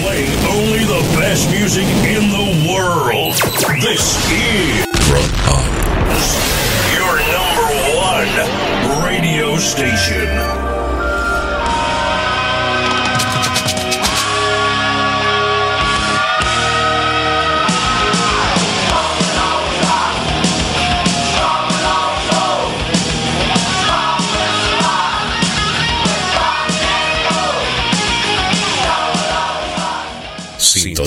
Playing only the best music in the world. This is. Your number one radio station.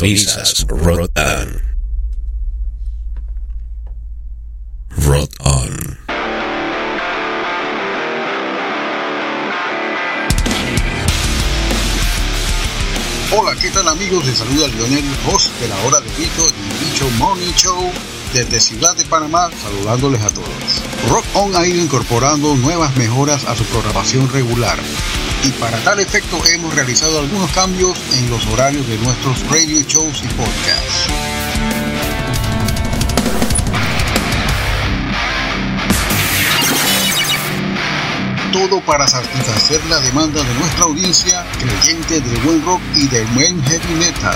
Sintonizas Rotan. Rot On. Hola, ¿qué tal amigos? Les saluda Lionel, host de la hora de Bicho, del Bicho Morning Show desde Ciudad de Panamá, saludándoles a todos. Rock On ha ido incorporando nuevas mejoras a su programación regular y para tal efecto hemos realizado algunos cambios en los horarios de nuestros radio shows y podcasts. Todo para satisfacer la demanda de nuestra audiencia creyente del buen rock y del buen heavy metal.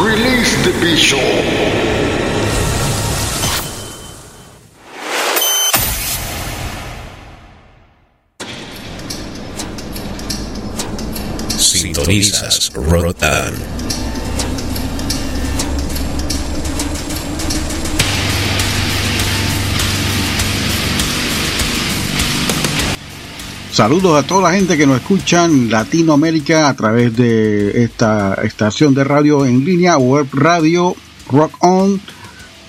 Release the Bishop. Sintonizas Rotan. Saludos a toda la gente que nos escucha en Latinoamérica a través de esta estación de radio en línea, web radio, rock on.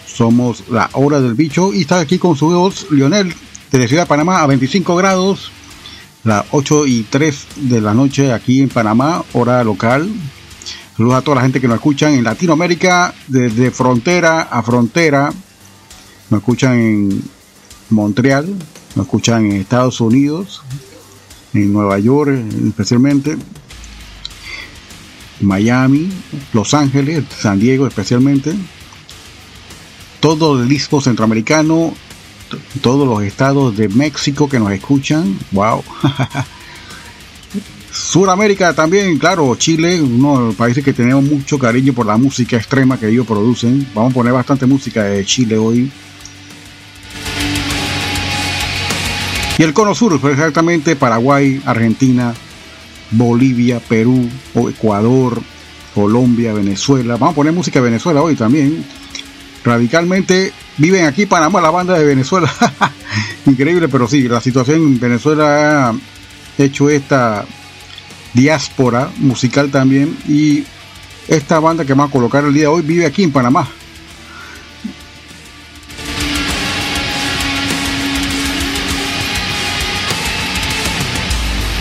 Somos la hora del bicho y está aquí con su voz Lionel de Ciudad de Panamá a 25 grados, las 8 y 3 de la noche aquí en Panamá, hora local. Saludos a toda la gente que nos escuchan en Latinoamérica, desde frontera a frontera. Nos escuchan en Montreal, nos escuchan en Estados Unidos, en Nueva York especialmente, Miami, Los Ángeles, San Diego especialmente, todo el disco centroamericano, todos los estados de México que nos escuchan, wow. Suramérica también, claro, Chile, uno de los países que tenemos mucho cariño por la música extrema que ellos producen. Vamos a poner bastante música de Chile hoy. Y el cono sur, fue exactamente Paraguay, Argentina, Bolivia, Perú, Ecuador, Colombia, Venezuela. Vamos a poner música de Venezuela hoy también. radicalmente viven aquí Panamá, la banda de Venezuela. Increíble, pero sí, la situación en Venezuela ha hecho esta diáspora musical también y esta banda que vamos a colocar el día de hoy vive aquí en Panamá.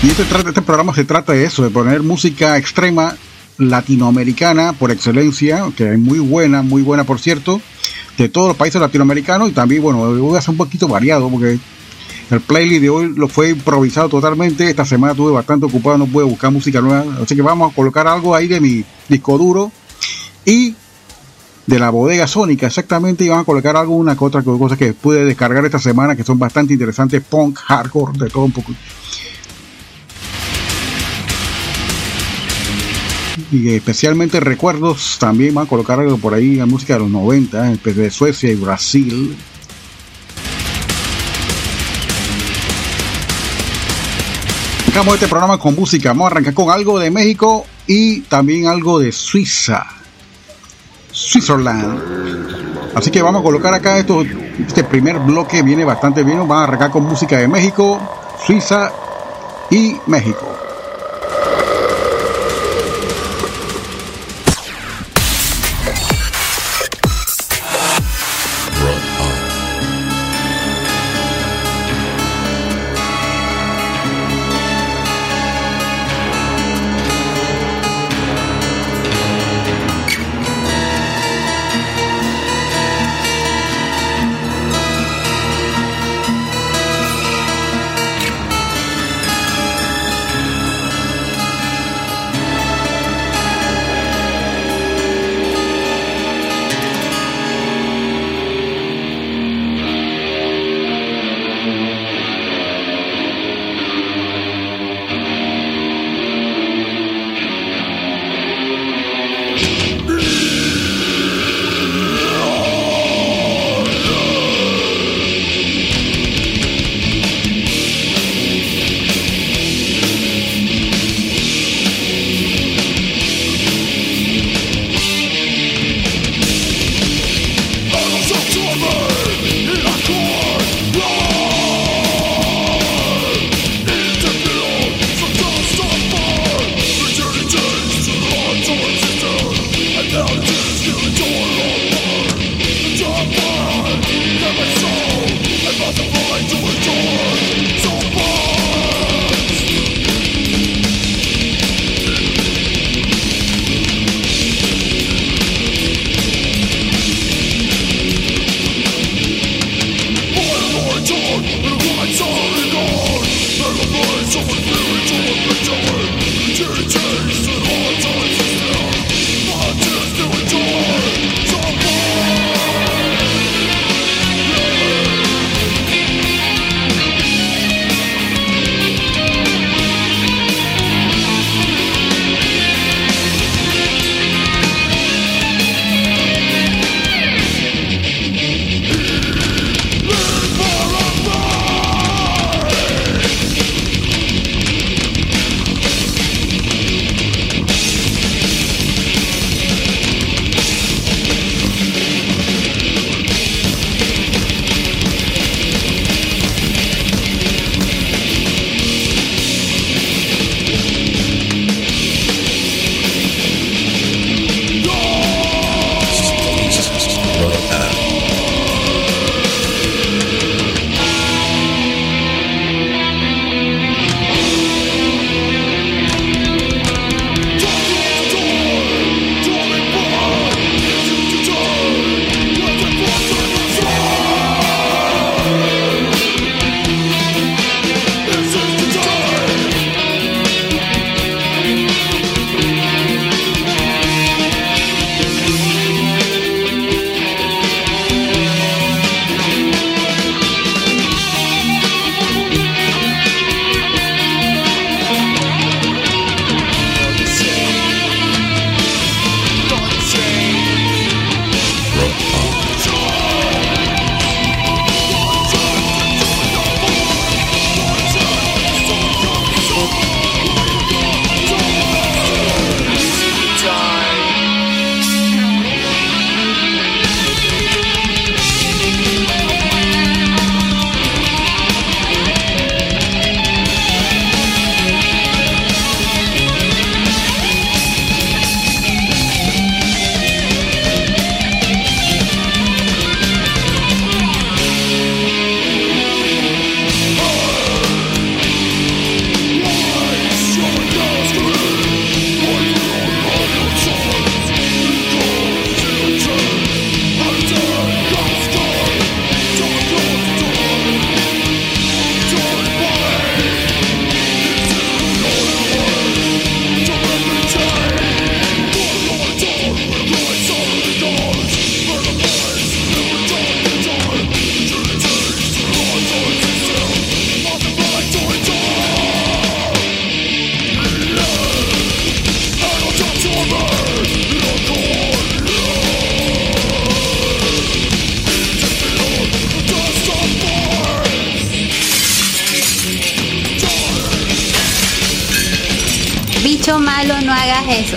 Y este, este programa se trata de eso, de poner música extrema latinoamericana por excelencia, que es muy buena, muy buena por cierto, de todos los países latinoamericanos y también, bueno, voy a hacer un poquito variado porque el playlist de hoy lo fue improvisado totalmente. Esta semana estuve bastante ocupado, no pude buscar música nueva, así que vamos a colocar algo ahí de mi disco duro y de la bodega sónica exactamente y vamos a colocar alguna que otra cosa que pude descargar esta semana que son bastante interesantes punk hardcore de todo un poco y especialmente recuerdos también van a colocar algo por ahí la música de los 90 de Suecia y Brasil Arrancamos este programa con música. Vamos a arrancar con algo de México y también algo de Suiza. Switzerland. Así que vamos a colocar acá esto. Este primer bloque viene bastante bien. Vamos a arrancar con música de México, Suiza y México. malo, no hagas eso.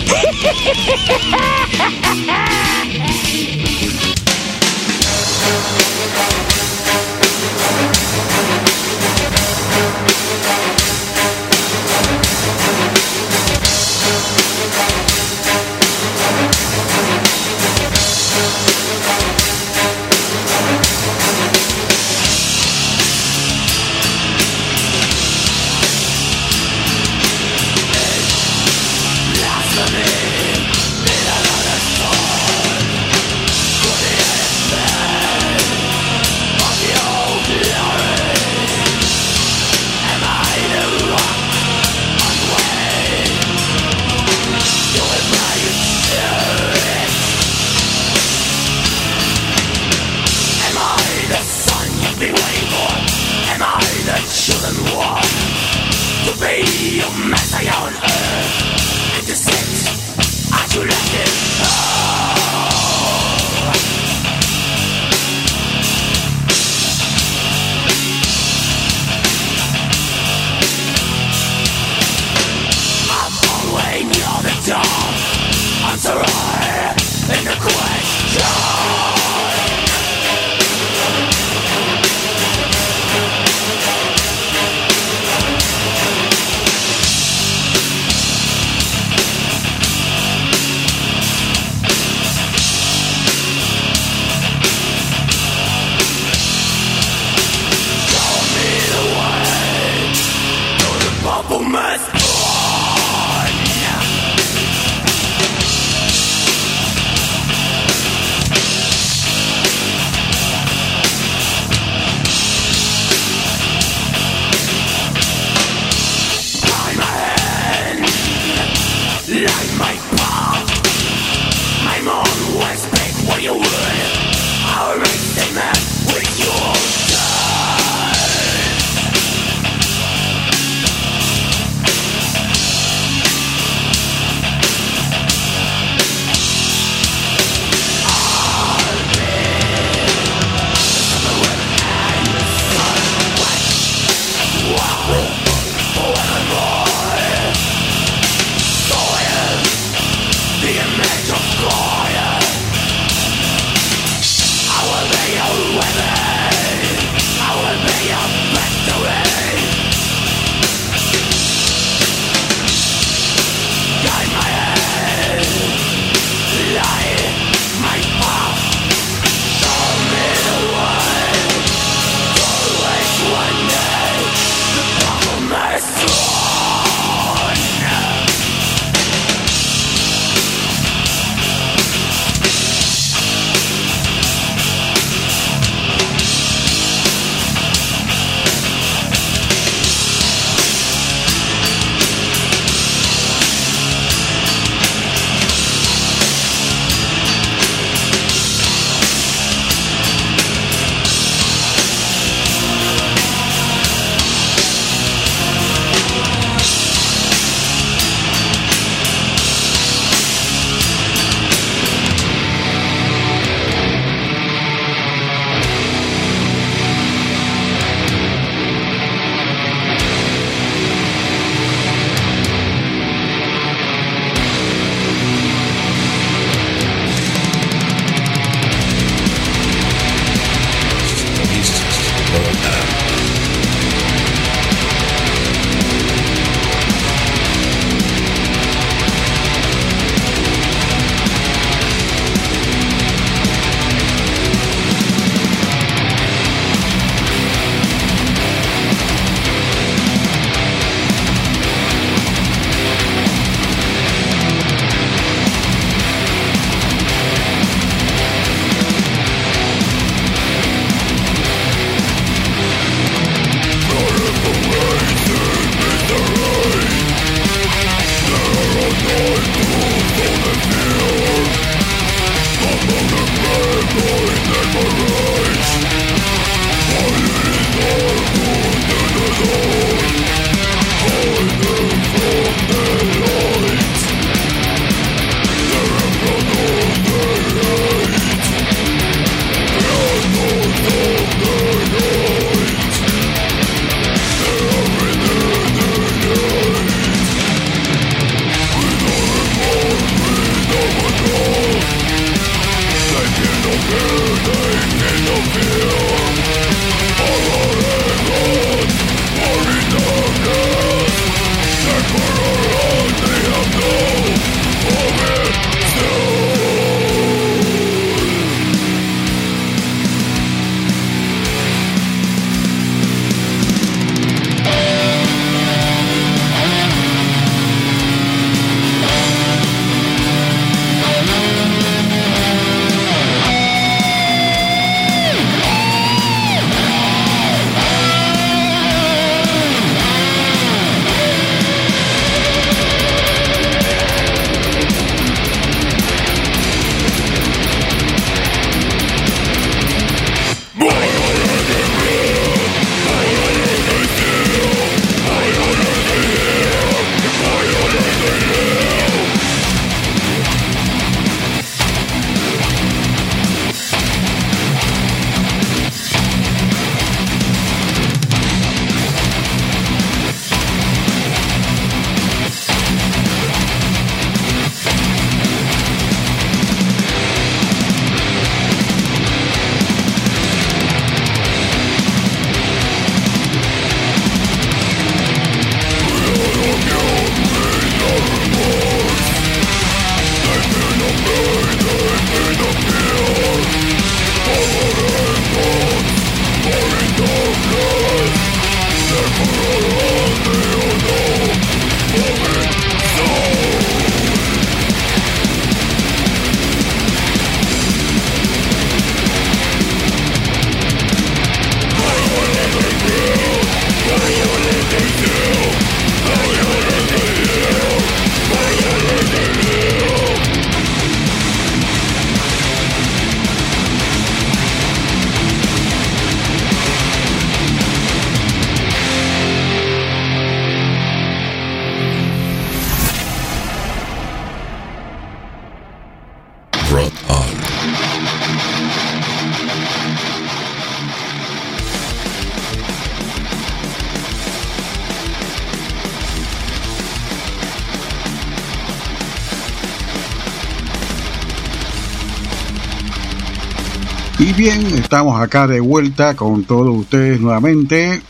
Y bien, estamos acá de vuelta con todos ustedes nuevamente.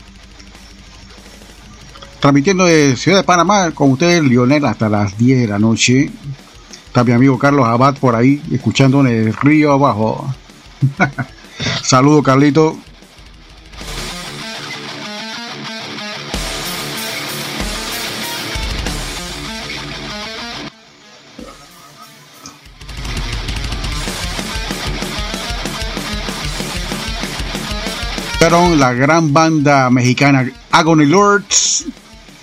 Transmitiendo de Ciudad de Panamá con ustedes, Lionel, hasta las 10 de la noche. Está mi amigo Carlos Abad por ahí, escuchando en el río abajo. Saludos, Carlito. La gran banda mexicana Agony Lords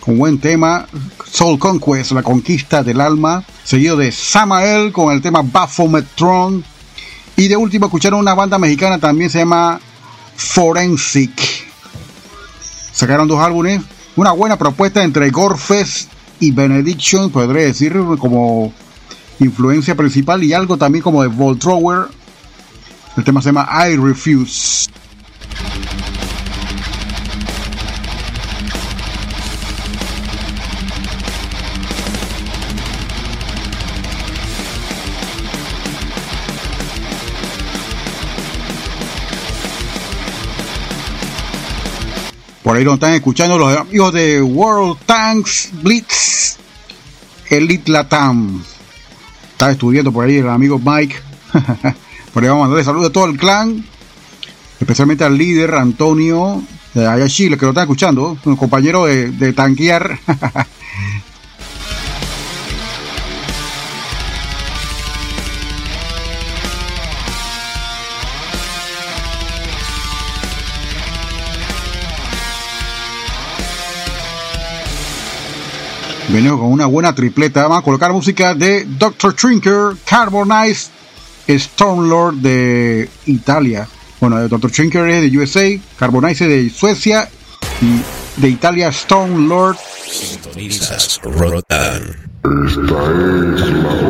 con buen tema Soul Conquest, la conquista del alma, seguido de Samael con el tema Baphomet Throne y de último escucharon una banda mexicana también se llama Forensic. Sacaron dos álbumes, una buena propuesta entre Gorefest y Benediction, podría decir como influencia principal y algo también como de Voltrower. El tema se llama I Refuse. Por ahí nos están escuchando los amigos de World Tanks Blitz Elite Latam. Está estudiando por ahí el amigo Mike. por ahí vamos a mandarle saludos a todo el clan. Especialmente al líder Antonio de allá Chile, que lo están escuchando. Un compañero de, de tanquear. Venimos con una buena tripleta. Vamos a colocar música de Dr. Trinker, Carbonize, Stormlord de Italia. Bueno, Dr. Trinker es de USA, Carbonize de Suecia y de Italia Stormlord. Sintonizas Rock on. Esta es la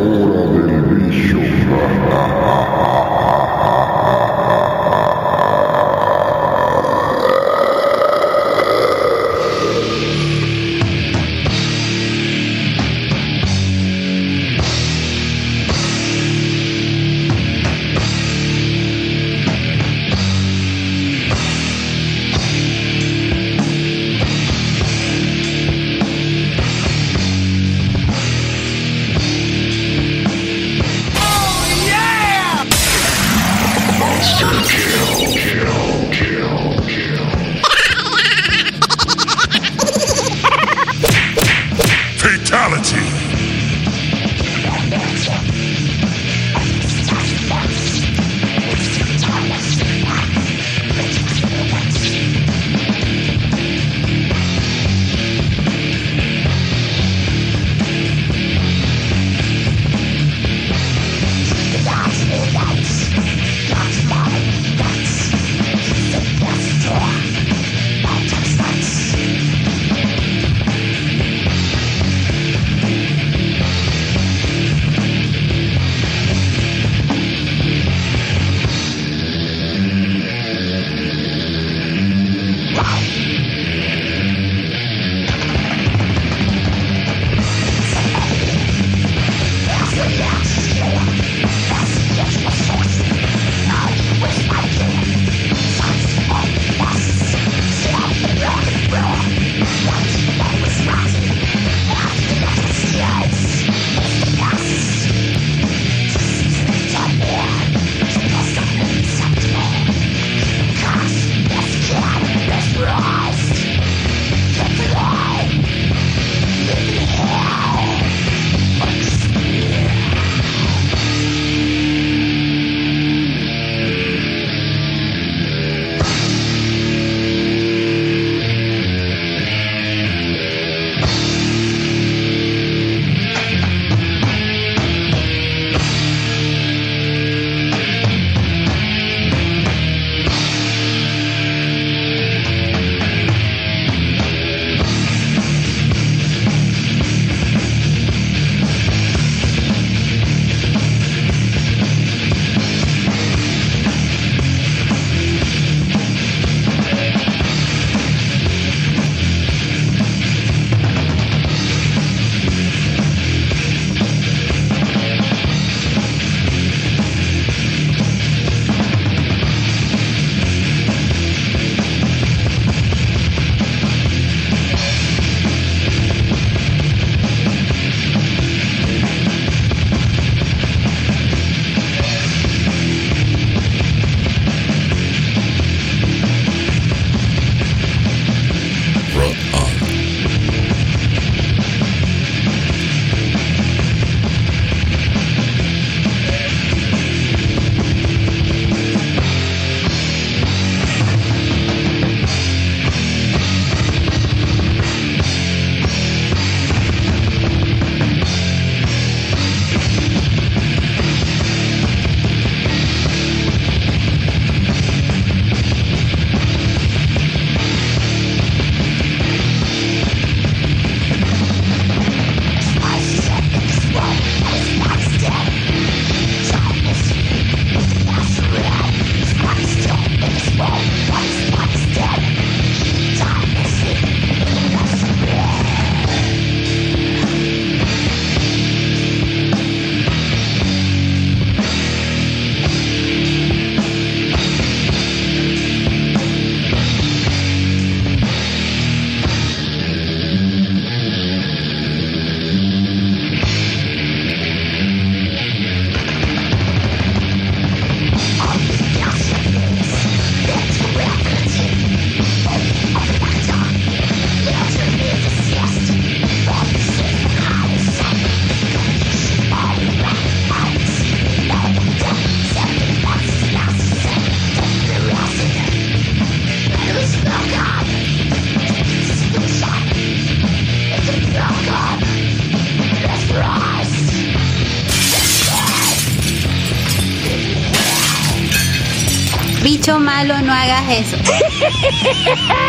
no hagas eso.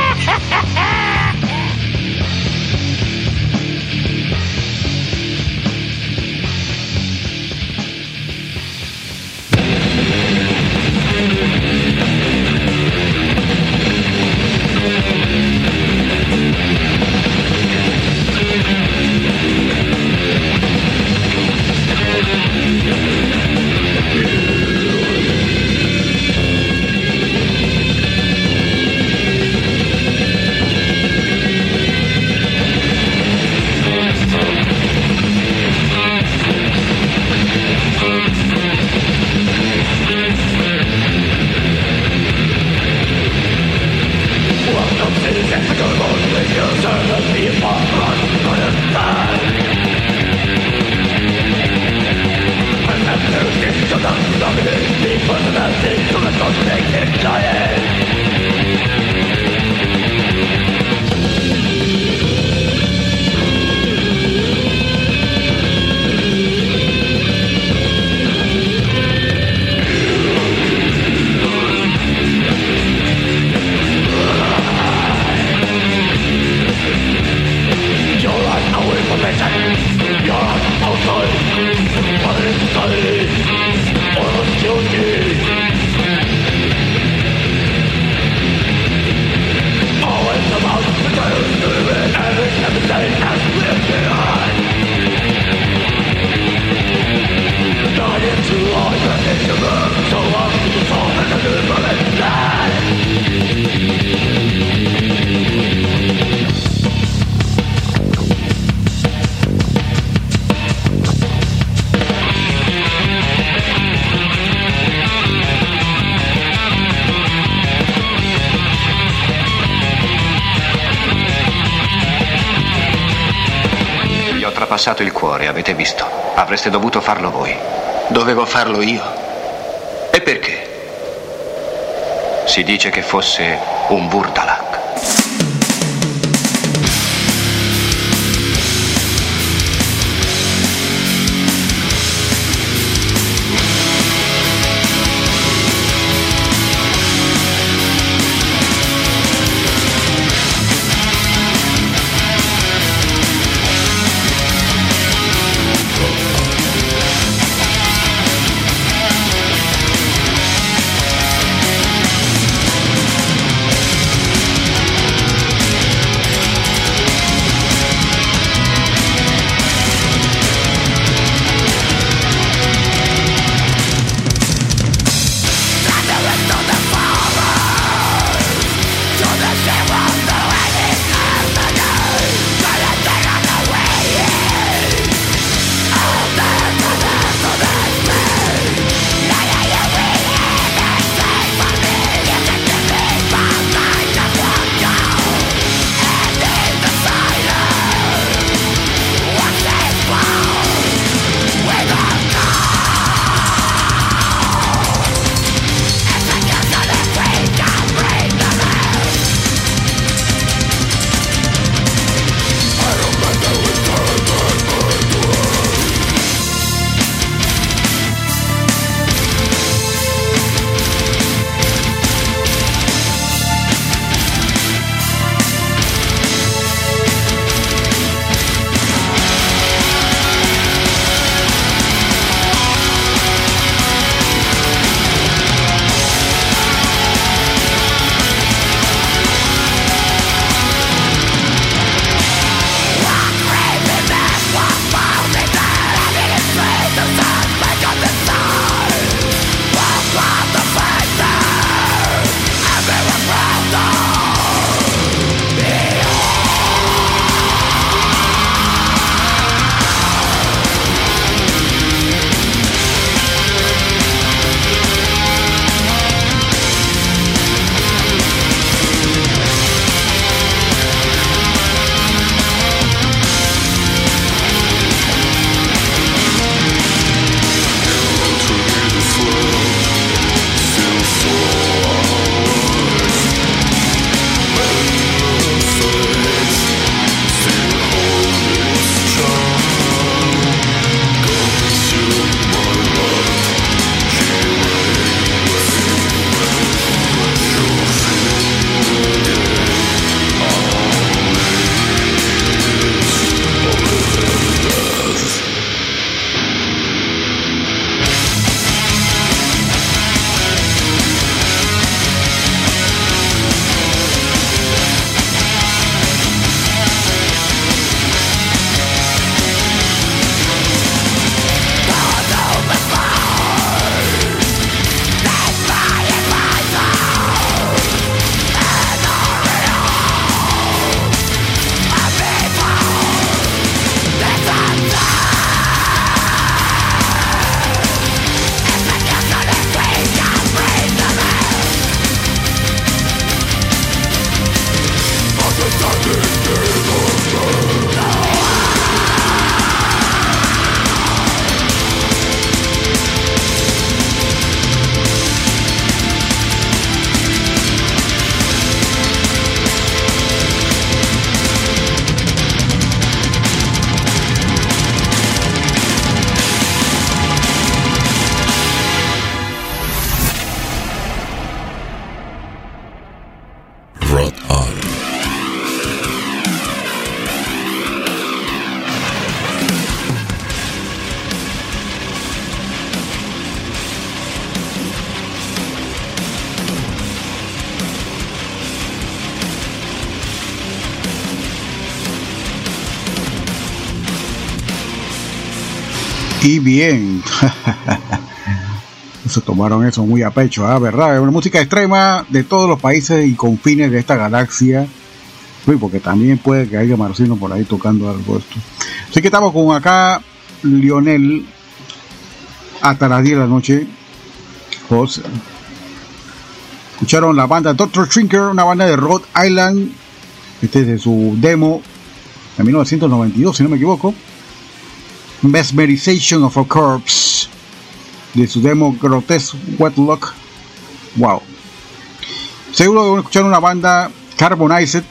Avreste dovuto farlo voi. Dovevo farlo io. E perché? Si dice che fosse un Burdalak. Bien. Se tomaron eso muy a pecho, ¿ah? ¿verdad? Es una música extrema de todos los países y confines de esta galaxia. Uy, porque también puede que haya marcianos por ahí tocando algo esto. Así que estamos con acá Lionel hasta las 10 de la noche. José. Escucharon la banda Dr. Trinker, una banda de Rhode Island. Este es de su demo de 1992, si no me equivoco. Mesmerization of a Corpse de su demo Grotesque Wetlock. Wow. Seguro que escuchar una banda Carbonized,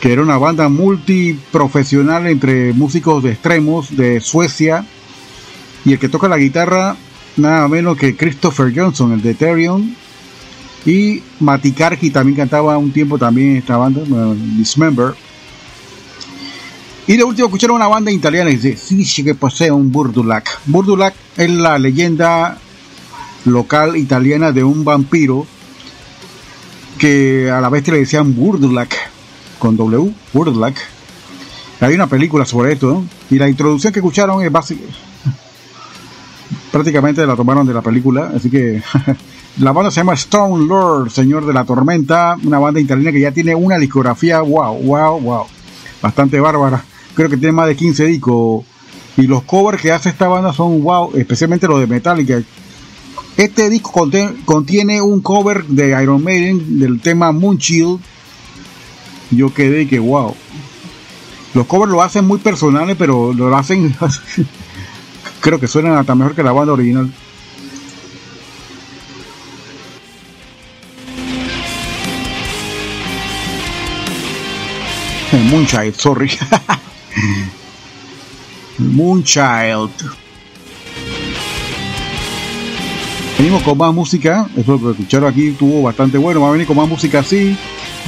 que era una banda multiprofesional entre músicos de extremos de Suecia. Y el que toca la guitarra, nada menos que Christopher Johnson, el de Ethereum. Y Mati Karki también cantaba un tiempo también en esta banda, Dismember. Y de último escucharon una banda italiana y dice, sí, que posee un Burdulac. Burdulac es la leyenda local italiana de un vampiro que a la vez le decían Burdulac, con W, Burdulac. Hay una película sobre esto. Y la introducción que escucharon es básica. Prácticamente la tomaron de la película, así que la banda se llama Stone Lord, Señor de la Tormenta, una banda italiana que ya tiene una discografía, wow, wow, wow, bastante bárbara creo que tiene más de 15 discos. Y los covers que hace esta banda son wow, especialmente los de Metallica. Este disco contiene, un cover de Iron Maiden del tema Moonchild. Yo quedé que wow. Los covers lo hacen muy personales, pero lo hacen. creo que suenan hasta mejor que la banda original. Moonchild, sorry. Moonchild. Venimos con más música, eso que escucharon aquí estuvo bastante bueno, va a venir con más música así,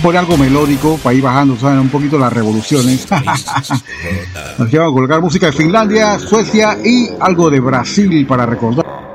poner algo melódico para ir bajando, ¿saben? Un poquito las revoluciones. Así vamos a colocar música de Finlandia, Suecia y algo de Brasil para recordar.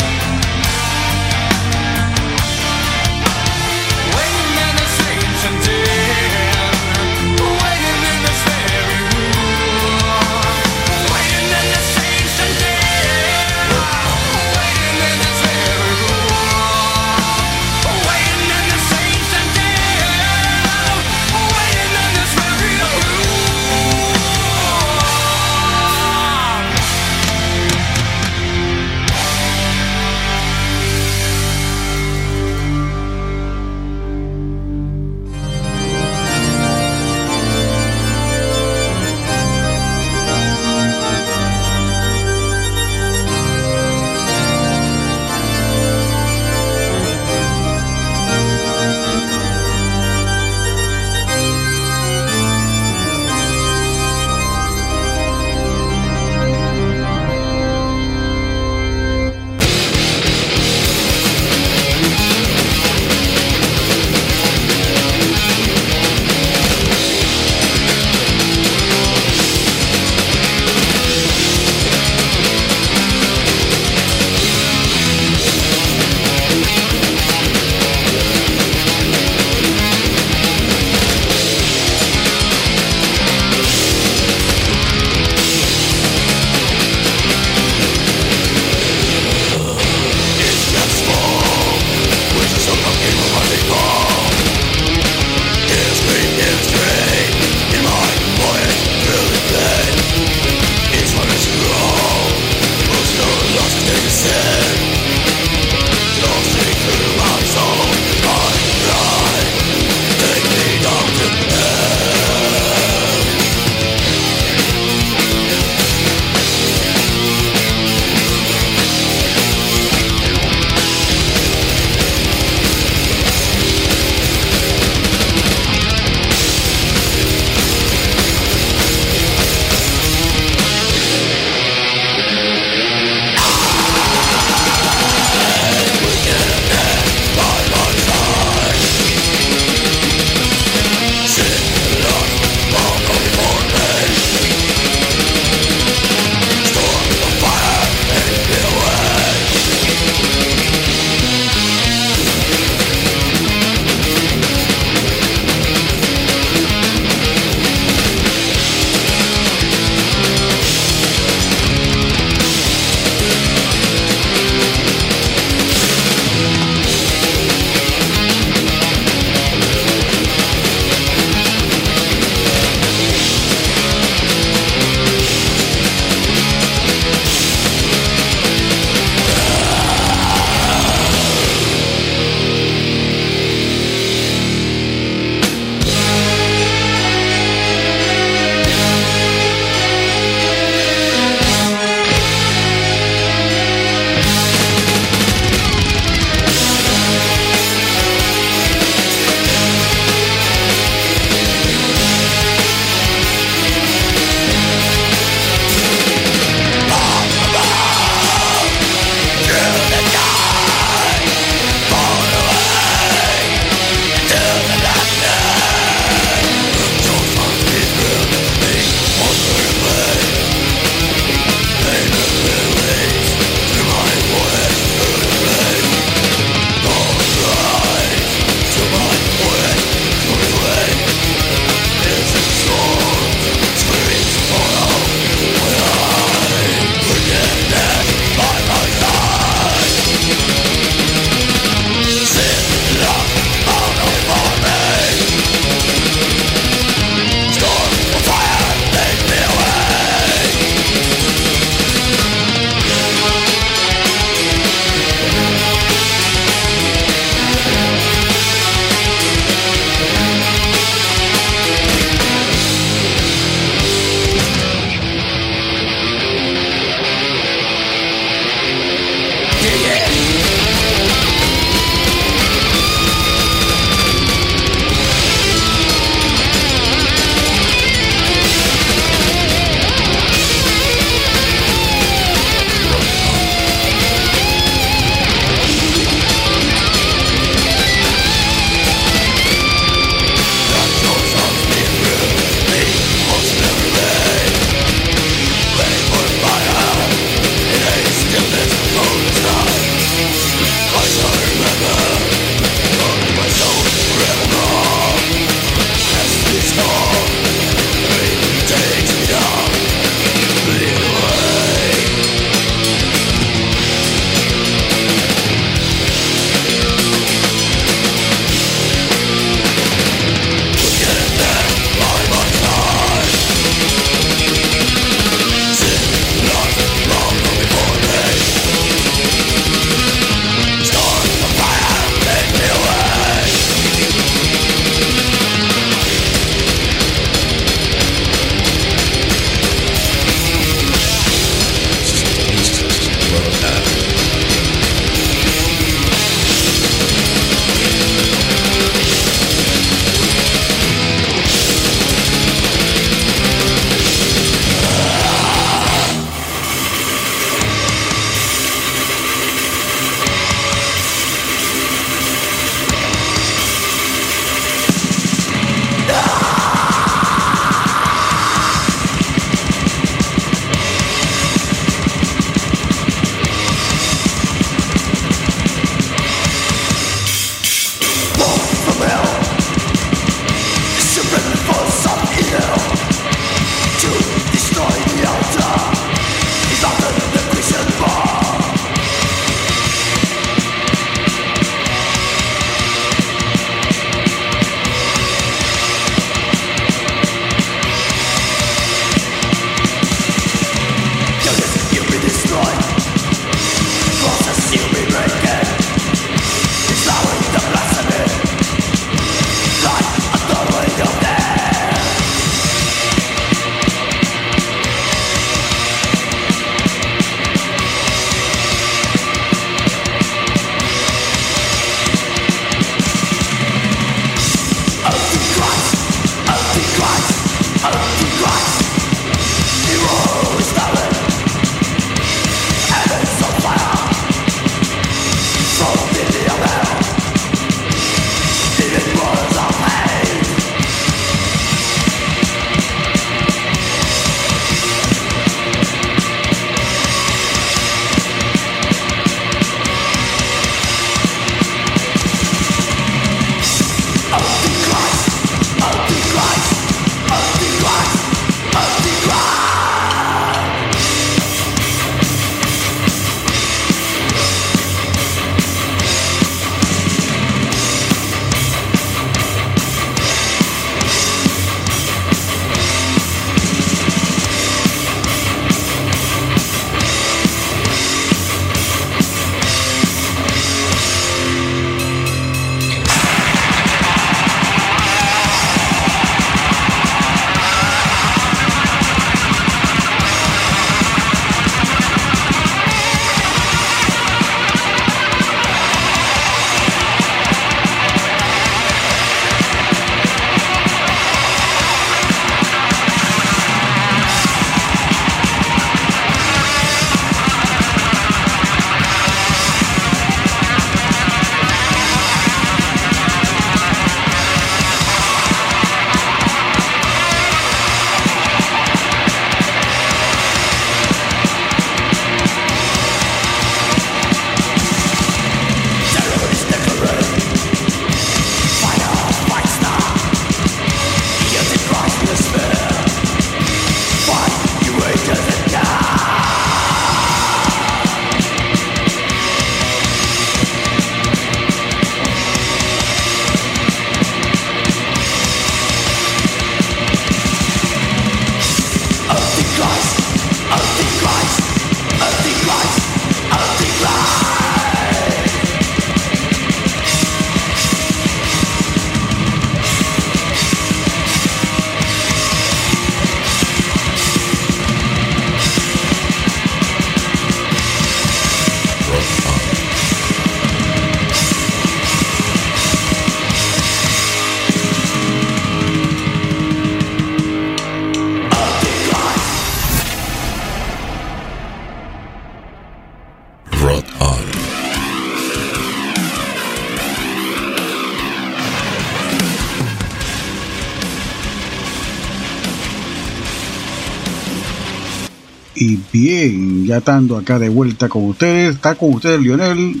Ya estando acá de vuelta con ustedes, está con ustedes Lionel,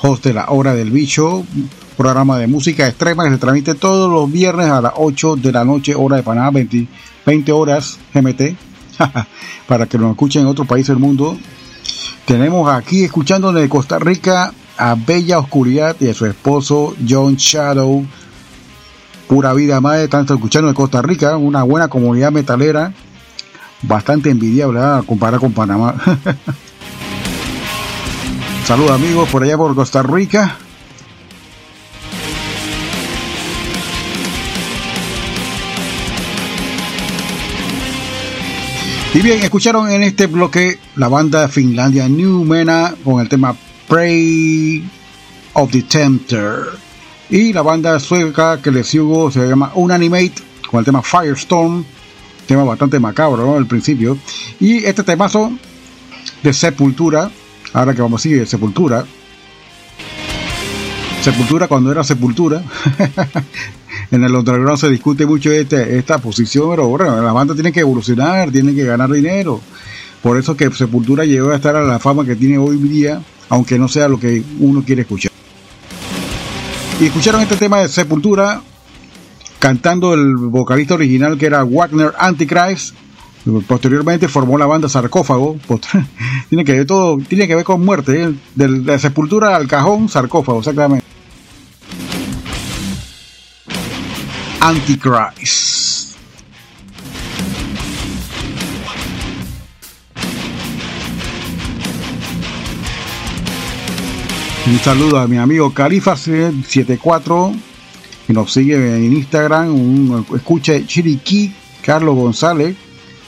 host de la Hora del Bicho, programa de música extrema que se transmite todos los viernes a las 8 de la noche, hora de Panamá, 20, 20 horas GMT, para que nos escuchen en otro país del mundo. Tenemos aquí escuchando de Costa Rica a Bella Oscuridad y a su esposo John Shadow. Pura vida madre, están escuchando de Costa Rica, una buena comunidad metalera, bastante envidiable a comparar con Panamá. Saludos amigos por allá por Costa Rica. Y bien, escucharon en este bloque la banda Finlandia New Mena con el tema Prey of the Tempter. Y la banda sueca que les sigo se llama Unanimate con el tema Firestorm. Tema bastante macabro ¿no? al principio. Y este temazo de Sepultura. Ahora que vamos a seguir, Sepultura. Sepultura cuando era Sepultura. en el underground se discute mucho este, esta posición, pero bueno, la banda tiene que evolucionar, tiene que ganar dinero. Por eso que Sepultura llegó a estar a la fama que tiene hoy día, aunque no sea lo que uno quiere escuchar. Y escucharon este tema de Sepultura cantando el vocalista original que era Wagner Antichrist. Posteriormente formó la banda Sarcófago. tiene que ver todo, tiene que ver con muerte, ¿eh? de la sepultura al cajón, sarcófago, exactamente. Antichrist. Un saludo a mi amigo Califa74 nos sigue en Instagram. Escucha Chiriquí, Carlos González.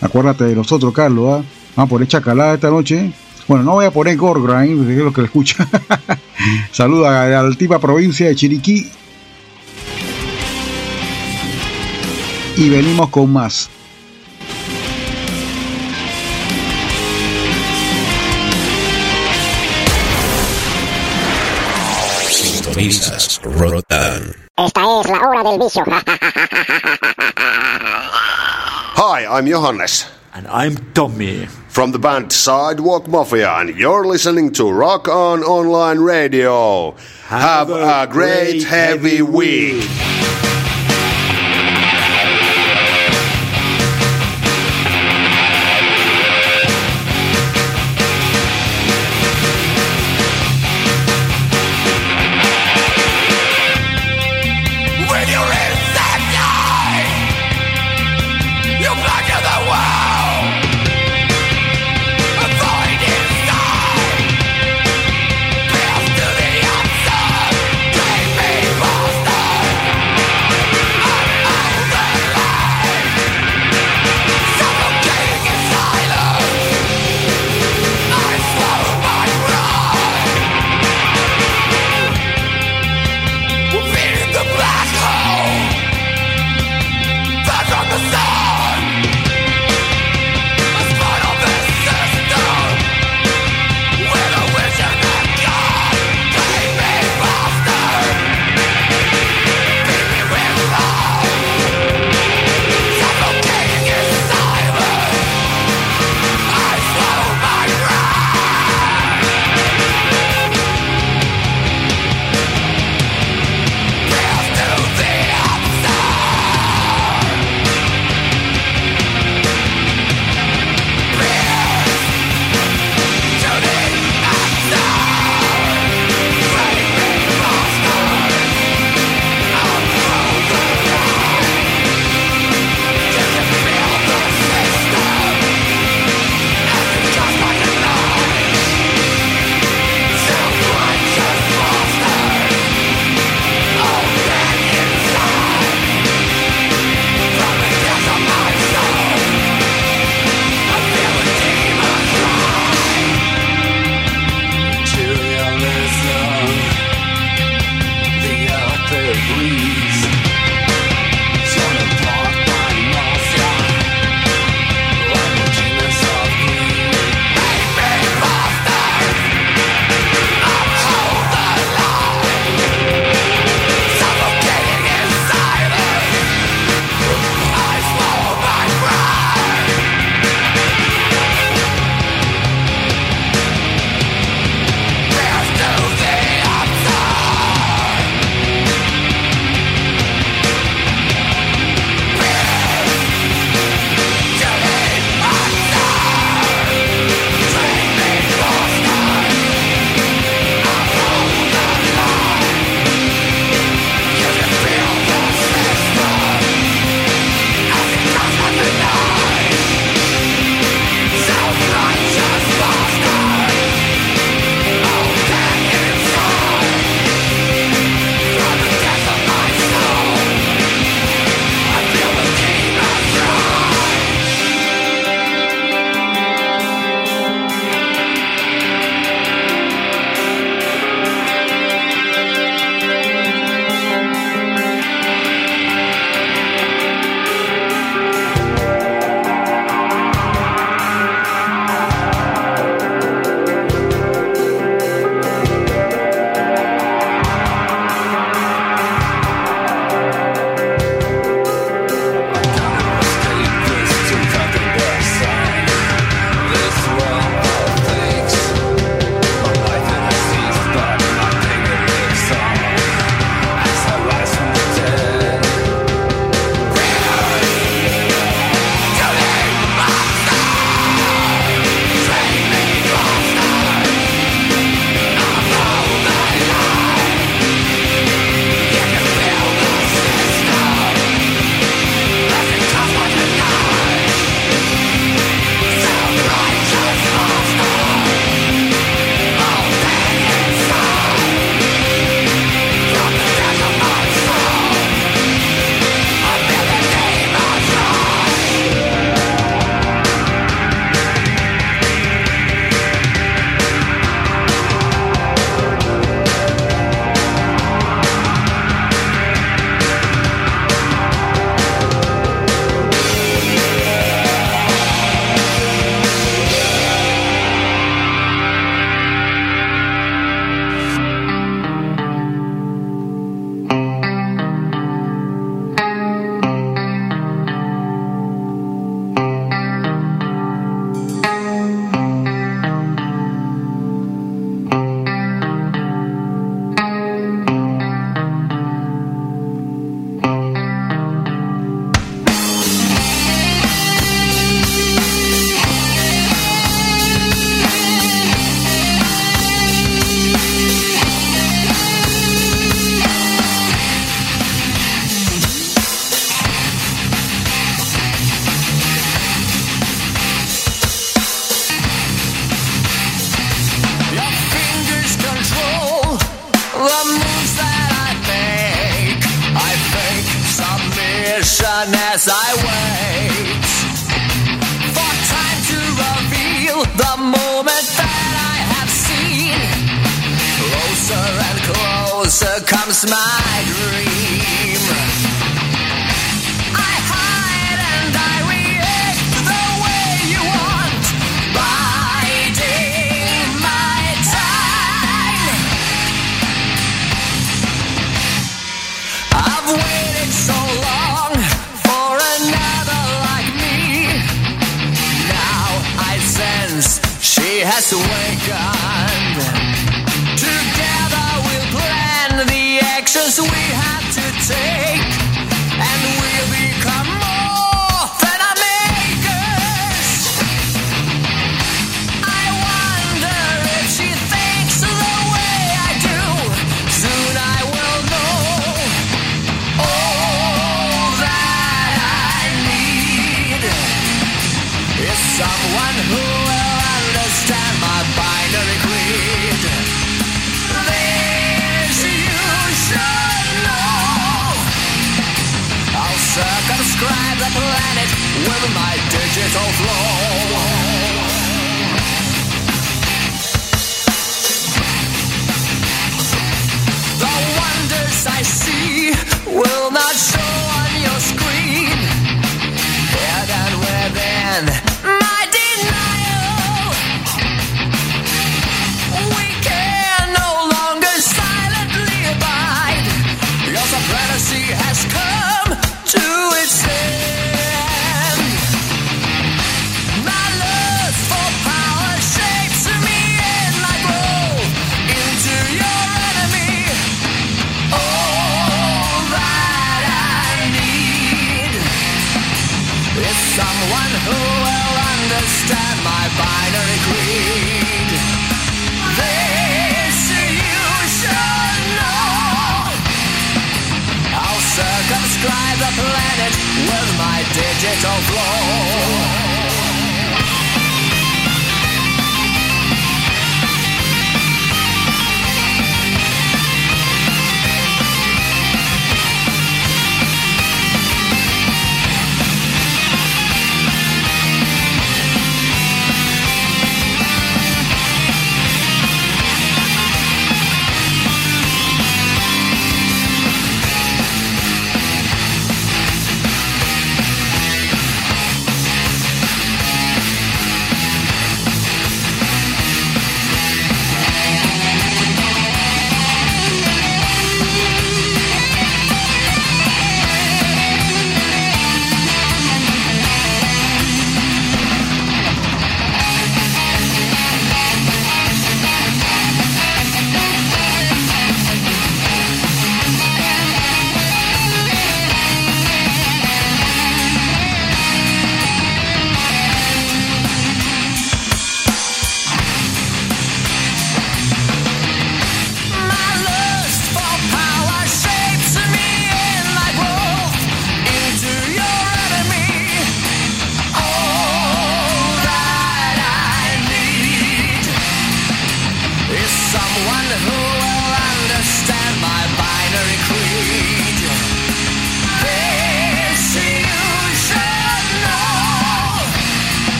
Acuérdate de nosotros, Carlos. ¿ah? Vamos a poner chacalada esta noche. Bueno, no voy a poner Gorgrind, que es lo que le escucha. Saludos a la altiva provincia de Chiriquí. Y venimos con más. Sintonizas Rotan. Esta es la hora del vicio. Hi, I'm Johannes And I'm Tommy. from the band Sidewalk Mafia, and you're listening to Rock On Online Radio. Have, a, great, heavy week. Inside,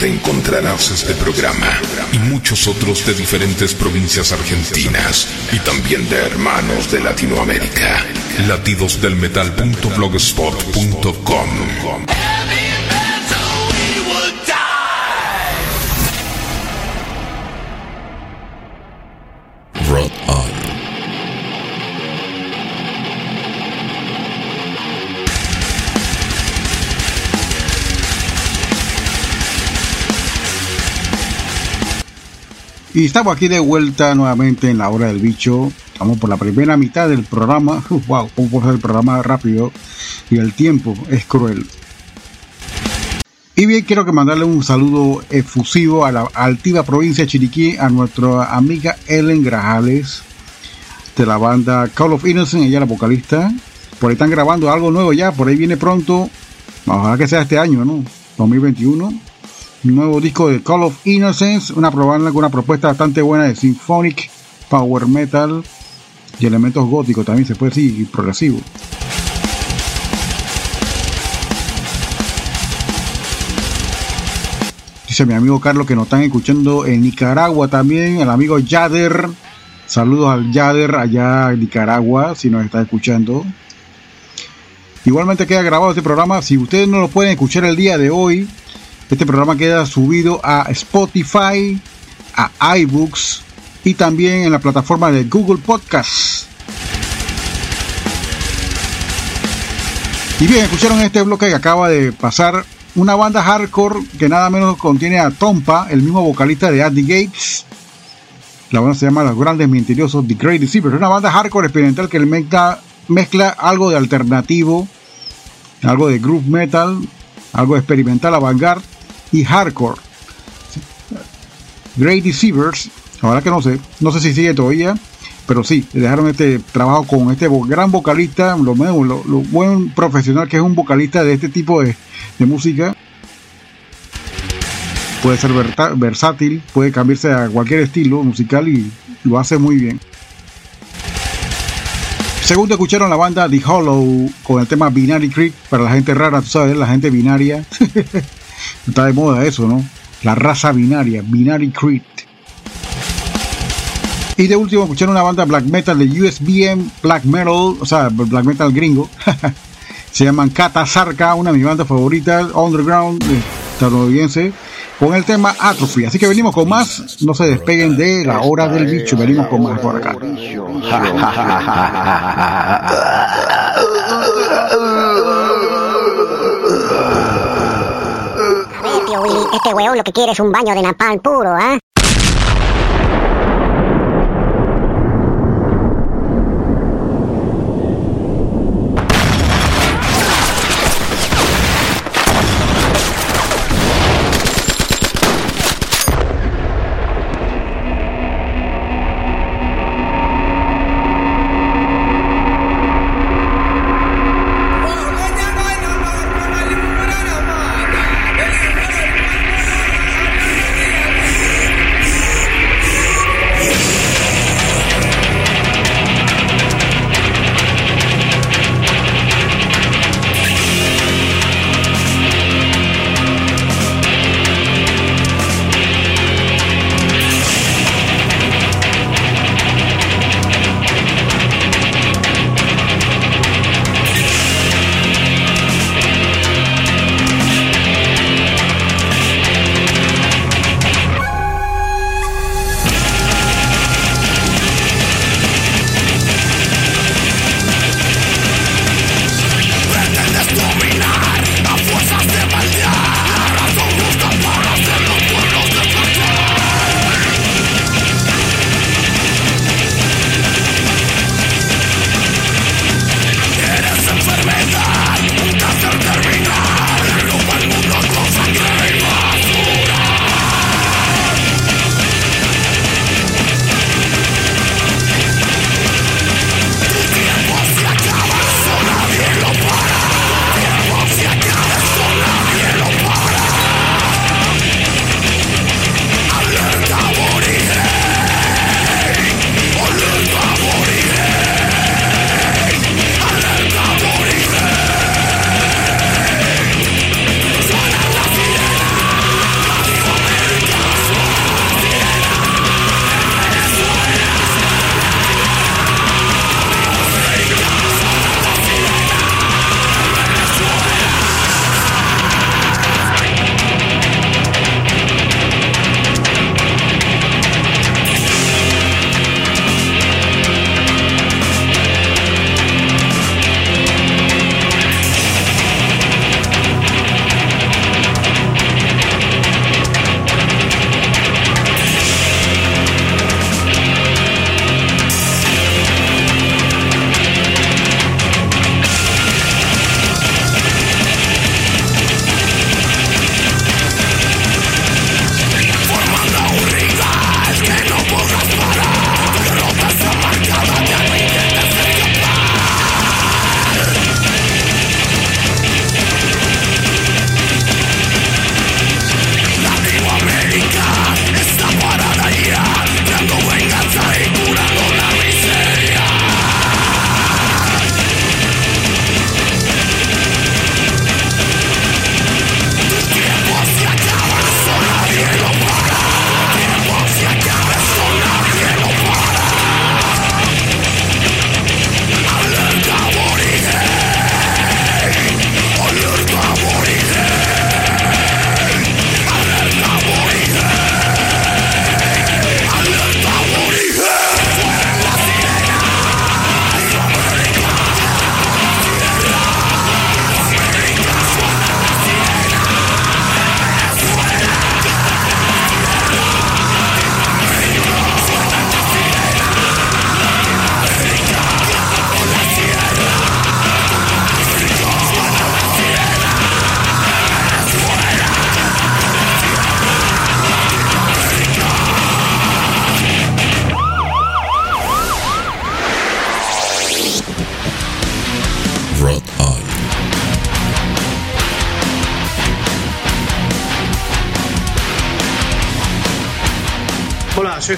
donde encontrarás este programa y muchos otros de diferentes provincias argentinas y también de hermanos de Latinoamérica. Latidosdelmetal.blogspot.com Y estamos aquí de vuelta nuevamente en la hora del bicho. Estamos por la primera mitad del programa. Uf, wow, cómo ser el programa rápido. Y el tiempo es cruel. Y bien, quiero que mandarle un saludo efusivo a la altiva provincia de Chiriquí, a nuestra amiga Ellen Grajales, de la banda Call of Innocent, ella la vocalista. Por ahí están grabando algo nuevo ya, por ahí viene pronto. Ojalá que sea este año, ¿no? 2021 un nuevo disco de Call of Innocence, una, con una propuesta bastante buena de symphonic, power metal y elementos góticos también se puede decir y progresivo. Dice mi amigo Carlos que nos están escuchando en Nicaragua también, el amigo Yader. Saludos al Yader allá en Nicaragua, si nos está escuchando. Igualmente queda grabado este programa. Si ustedes no lo pueden escuchar el día de hoy, este programa queda subido a Spotify, a iBooks y también en la plataforma de Google Podcast. Y bien, escucharon este bloque que acaba de pasar una banda hardcore que nada menos contiene a Tompa, el mismo vocalista de the Gates. La banda se llama Los Grandes Misteriosos The Great Deceivers. Una banda hardcore experimental que mezcla, mezcla algo de alternativo, algo de groove metal, algo experimental avant-garde y hardcore. Great Deceivers, ahora que no sé, no sé si sigue todavía, pero sí, dejaron este trabajo con este gran vocalista, lo, lo, lo buen profesional que es un vocalista de este tipo de, de música. Puede ser versátil, puede cambiarse a cualquier estilo musical y lo hace muy bien. Segundo escucharon la banda The Hollow con el tema Binary Creek para la gente rara, tú sabes, la gente binaria. Está de moda eso, ¿no? La raza binaria, Binary Creed. Y de último escucharon una banda black metal de USBM Black Metal, o sea, black metal gringo. Se llaman Katasarka, una de mis bandas favoritas, underground, estadounidense, con el tema Atrophy. Así que venimos con más, no se despeguen de la hora del bicho, venimos con más por acá. Willy, este weón lo que quiere es un baño de napalm puro, ¿ah? ¿eh?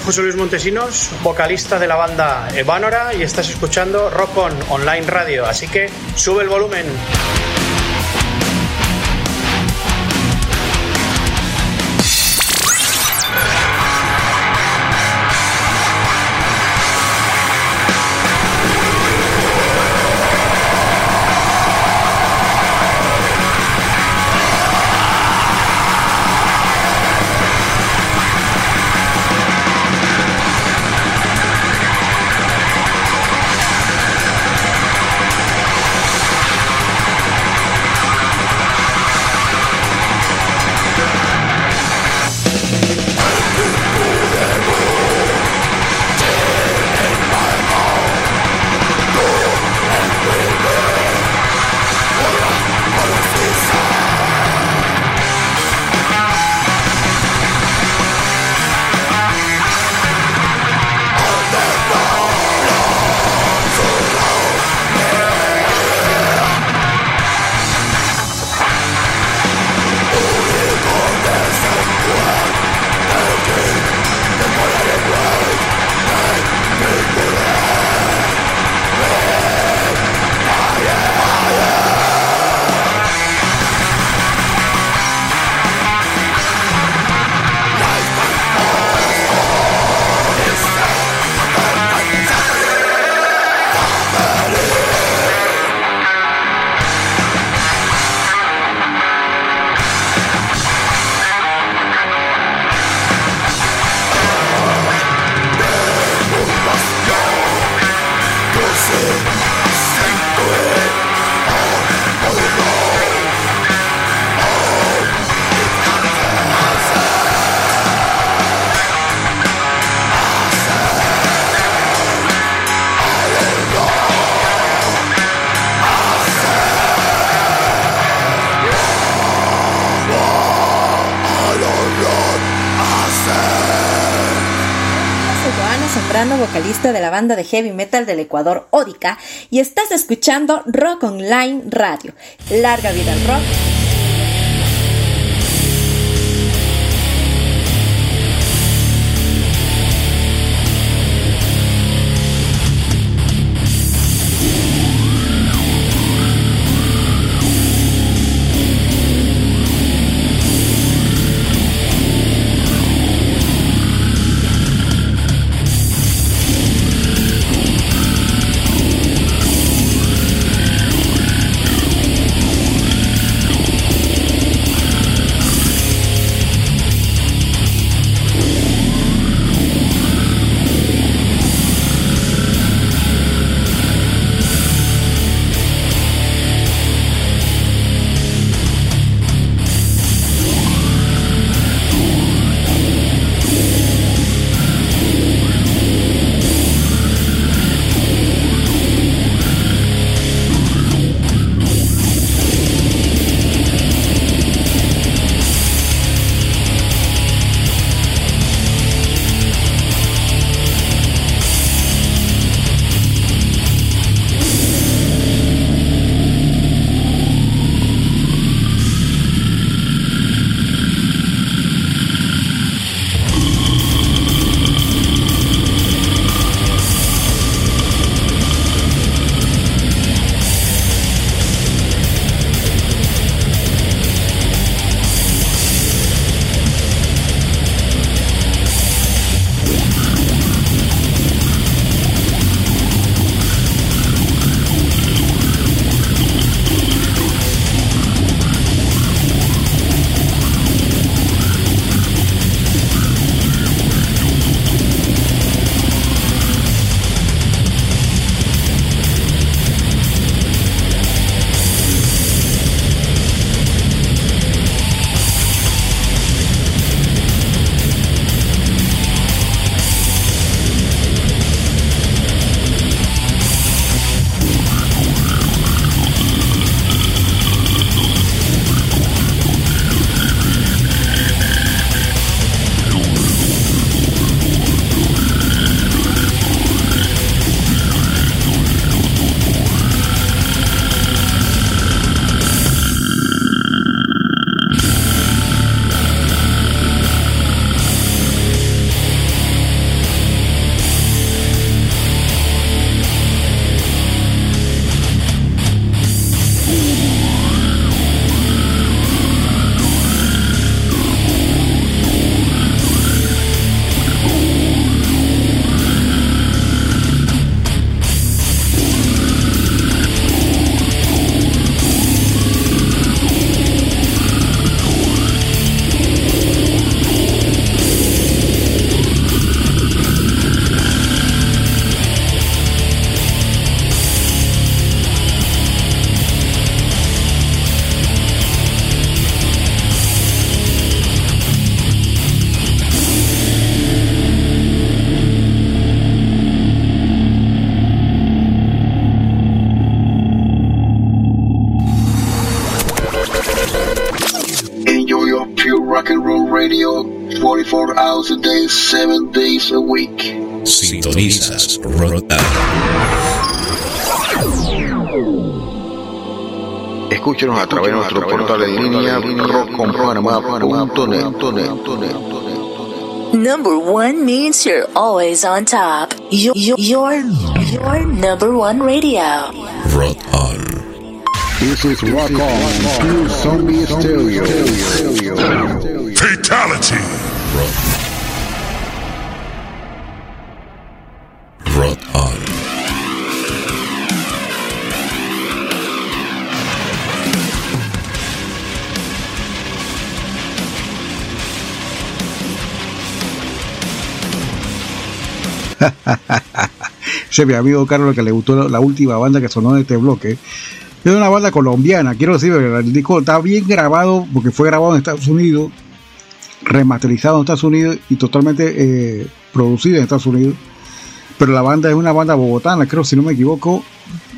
José Luis Montesinos, vocalista de la banda Evánora y estás escuchando Rock On Online Radio, así que sube el volumen. De la banda de heavy metal del Ecuador, Ódica, y estás escuchando Rock Online Radio. Larga vida al rock. Escúchenos a través de nuestro portal en línea rockconpanamá.net. Number one means you're always on top. Your, your, your, your number one radio. Rock on. This is Rock On, Pure Zombie Stereo. Ese mi amigo Carlos que le gustó la, última banda que sonó de este bloque. Es una banda colombiana, quiero decir, el disco está bien grabado porque fue grabado en Estados Unidos, remasterizado en Estados Unidos y totalmente eh, producido en Estados Unidos. Pero la banda es una banda bogotana, creo, si no me equivoco.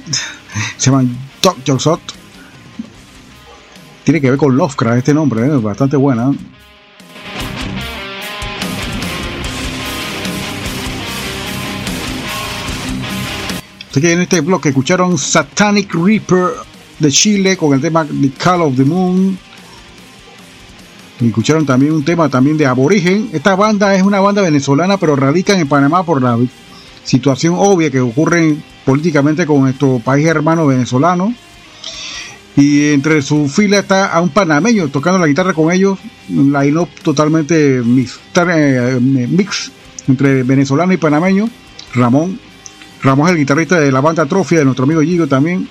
Se llama Doc Joxot. Tiene que ver con Lovecraft este nombre, es bastante buena. Así que en este bloque escucharon Satanic Reaper de Chile con el tema The Call of the Moon. Y escucharon también un tema también de Aborigen. Esta banda es una banda venezolana, pero radican en Panamá por la situación obvia que ocurre políticamente con nuestro país hermano venezolano. Y entre su fila está a un panameño tocando la guitarra con ellos. La line totalmente mix, eh, mix entre venezolano y panameño. Ramón Ramón es el guitarrista de la banda Atrofia, de nuestro amigo Gigo también.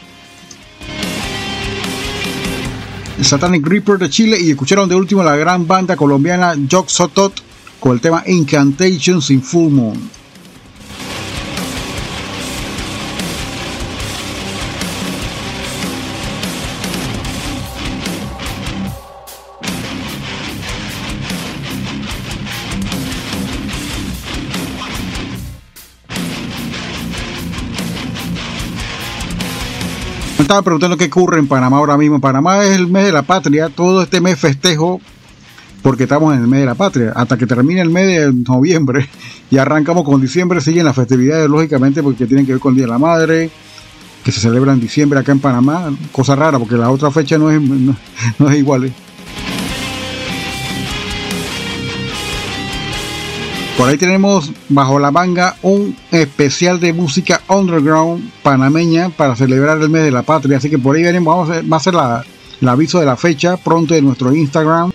Satanic Reaper de Chile y escucharon de último la gran banda colombiana Jock Sotot con el tema Incantations in Full Moon. Estaba preguntando qué ocurre en Panamá ahora mismo. Panamá es el mes de la patria, todo este mes festejo porque estamos en el mes de la patria. Hasta que termine el mes de noviembre y arrancamos con diciembre, siguen las festividades lógicamente porque tienen que ver con el Día de la Madre, que se celebra en diciembre acá en Panamá. Cosa rara porque la otra fecha no es, no, no es igual. Por ahí tenemos bajo la manga un especial de música underground panameña para celebrar el mes de la patria. Así que por ahí venimos, vamos a hacer, va a ser la, el aviso de la fecha pronto en nuestro Instagram.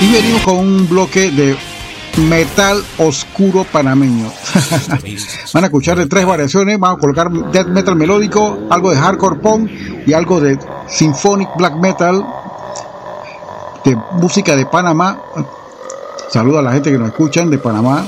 Y venimos con un bloque de metal oscuro panameño. Van a escuchar de tres variaciones. Vamos a colocar death metal melódico, algo de hardcore punk y algo de symphonic black metal de música de Panamá. Saludo a la gente que nos escuchan de Panamá.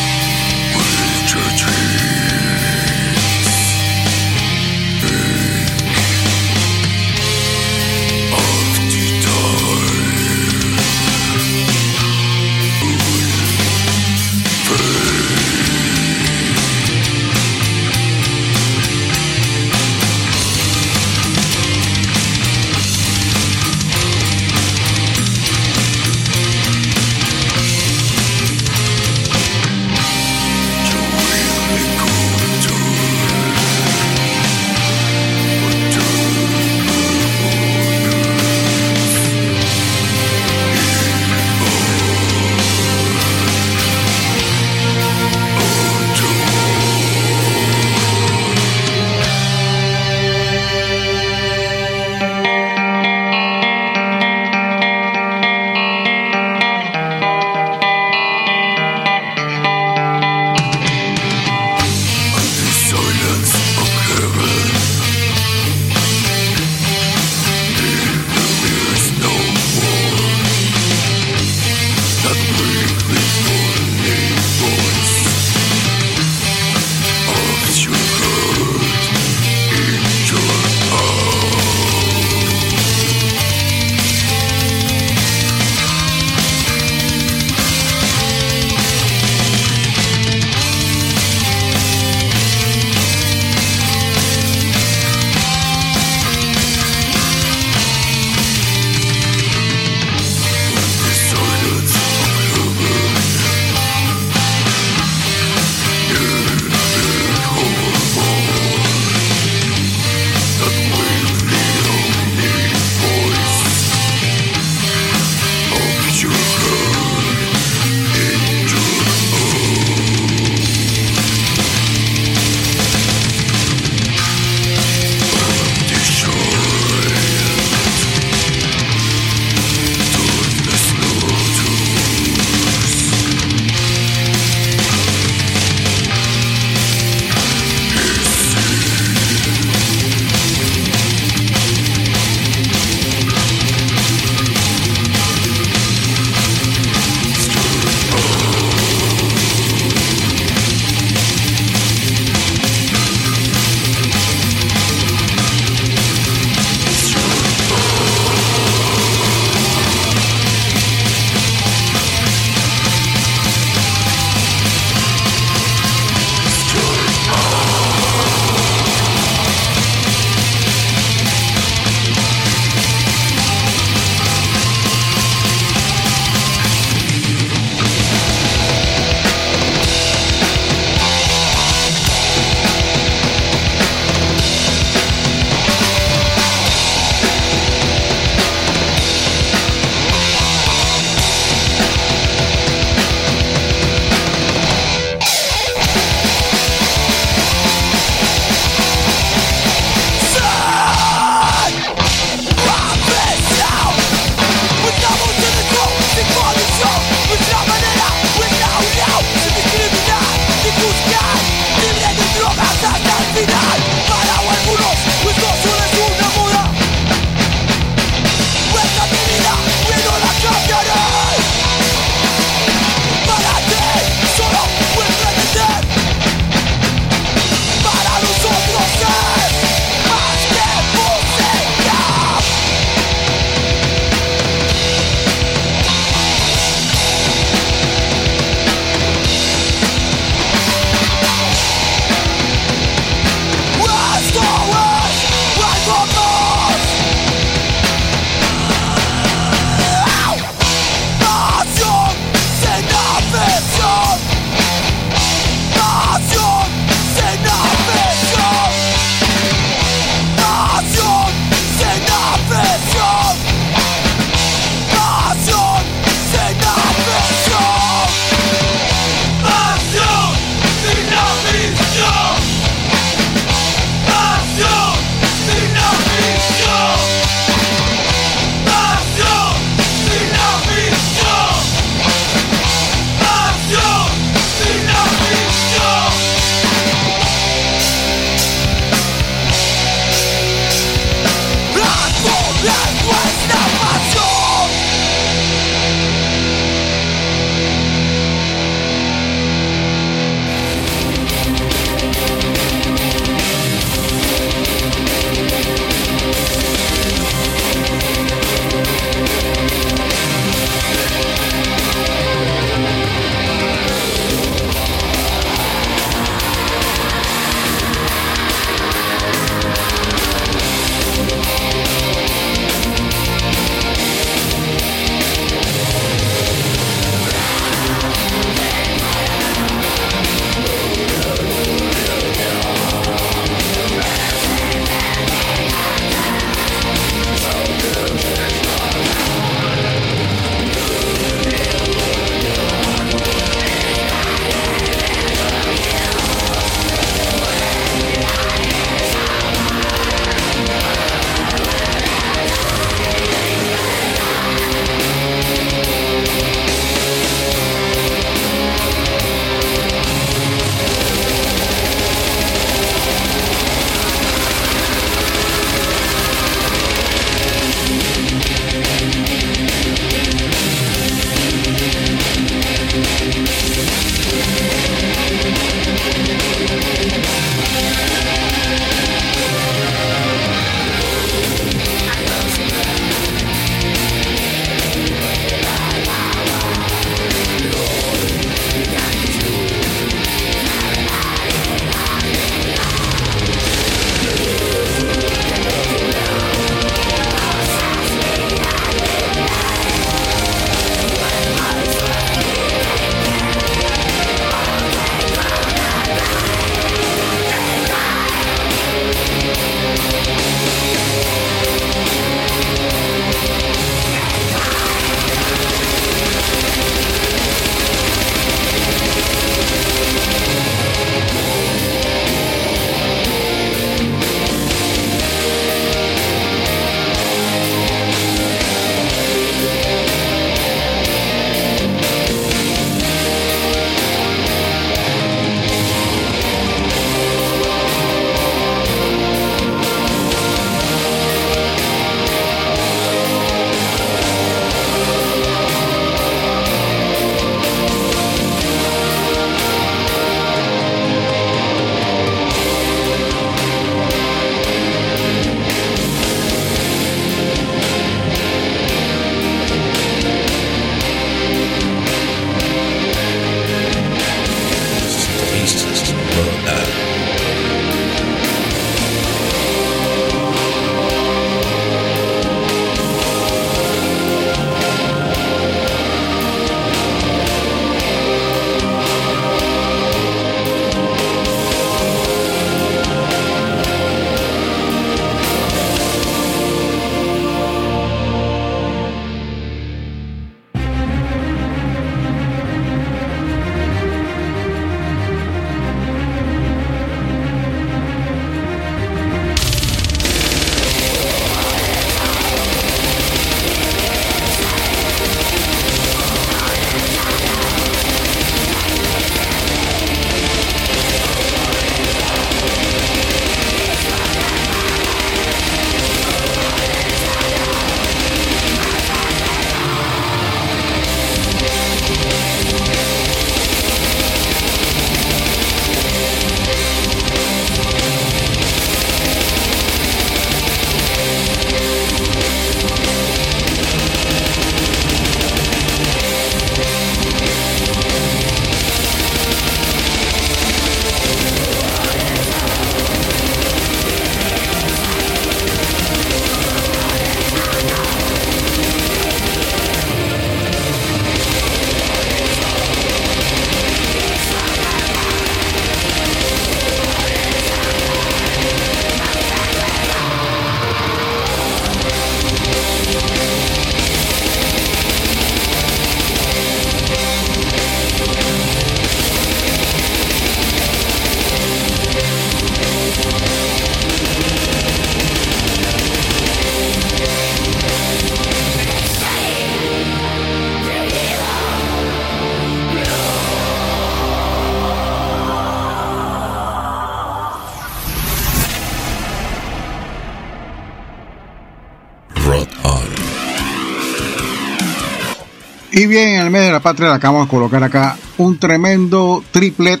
Y bien, en el mes de la patria le acabamos de colocar acá un tremendo triplet,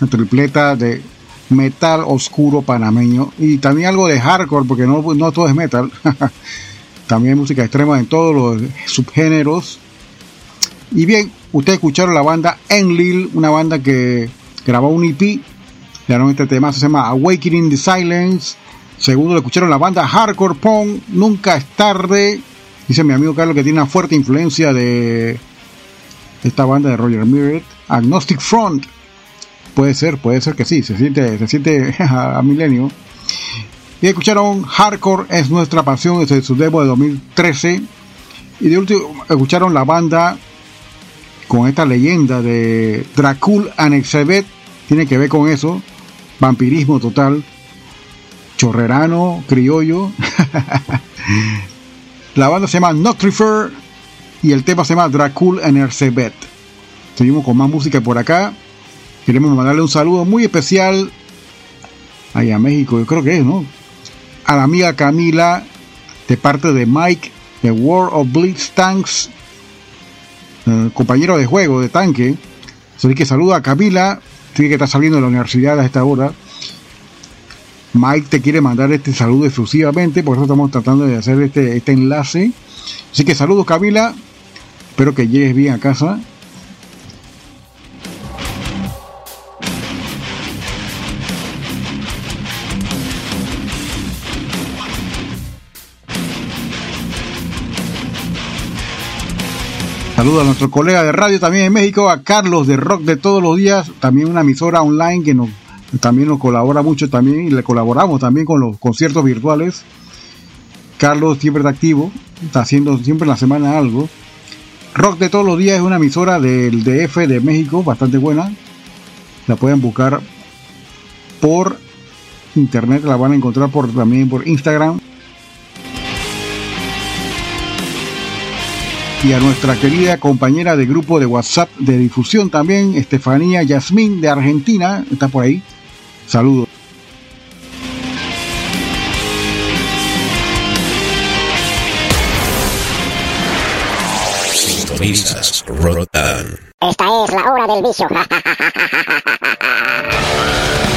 una tripleta de metal oscuro panameño y también algo de hardcore, porque no, no todo es metal. también música extrema en todos los subgéneros. Y bien, ustedes escucharon la banda Enlil, una banda que grabó un EP, le dieron este tema, se llama Awakening the Silence. Segundo, le escucharon la banda Hardcore Punk, Nunca es tarde. Dice mi amigo Carlos que tiene una fuerte influencia de esta banda de Roger Miret, Agnostic Front. Puede ser, puede ser que sí, se siente, se siente a, a milenio. Y escucharon Hardcore es nuestra pasión desde su demo de 2013. Y de último escucharon la banda con esta leyenda de Dracul Anexebet. Tiene que ver con eso. Vampirismo total. Chorrerano, criollo. la banda se llama Noctrifer y el tema se llama Dracul Anexebet. Seguimos con más música por acá. Queremos mandarle un saludo muy especial allá a México, yo creo que es, ¿no? A la amiga Camila, de parte de Mike, de World of Blitz Tanks, eh, compañero de juego de tanque. Así que saluda a Camila, tiene que estar saliendo de la universidad a esta hora. Mike te quiere mandar este saludo exclusivamente, por eso estamos tratando de hacer este, este enlace. Así que saludos Camila, espero que llegues bien a casa. Saludos a nuestro colega de radio también en México, a Carlos de Rock de todos los días, también una emisora online que nos, también nos colabora mucho también y le colaboramos también con los conciertos virtuales. Carlos siempre está activo, está haciendo siempre en la semana algo. Rock de todos los días es una emisora del DF de México, bastante buena. La pueden buscar por internet, la van a encontrar por también por Instagram. y a nuestra querida compañera de grupo de WhatsApp de difusión también, Estefanía Yasmín de Argentina, está por ahí. Saludos. Sintonizas Rotan. Esta es la hora del vicio. Bicho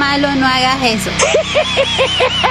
malo, no hagas eso.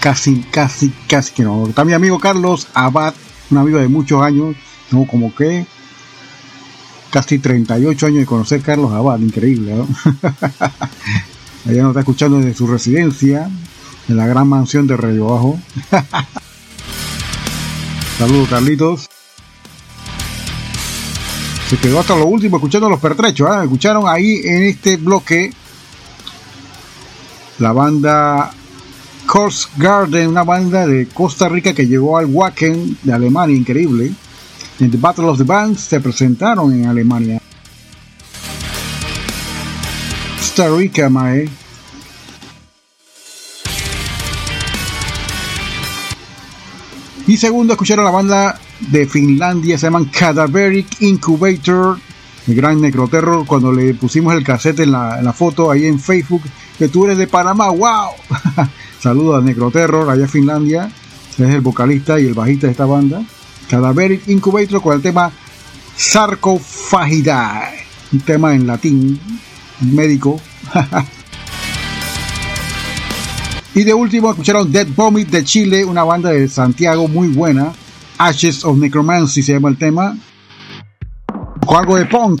Casi, casi, casi que no. Está mi amigo Carlos Abad, un amigo de muchos años, no como que casi 38 años de conocer Carlos Abad, increíble, ¿no? Allá nos está escuchando desde su residencia, en la gran mansión de Radio Bajo. Saludos, Carlitos. Se quedó hasta lo último escuchando los pertrechos, ¿ah? Escucharon ahí en este bloque la banda Course Garden, una banda de Costa Rica que llegó al Wacken de Alemania, increíble. En The Battle of the Bands se presentaron en Alemania. Costa Rica, mae. Y segundo, escucharon la banda de Finlandia, se llaman Cadaveric Incubator, el gran Necroterror, cuando le pusimos el cassette en la, en la foto ahí en Facebook, que tú eres de Panamá, wow. Saludos a Necroterror, allá en Finlandia, es el vocalista y el bajista de esta banda. Cadaveric Incubator con el tema Sarcophagidae, un tema en latín, médico. y de último escucharon Dead Vomit de Chile, una banda de Santiago muy buena. Ashes of Necromancy se llama el tema. Con algo de punk.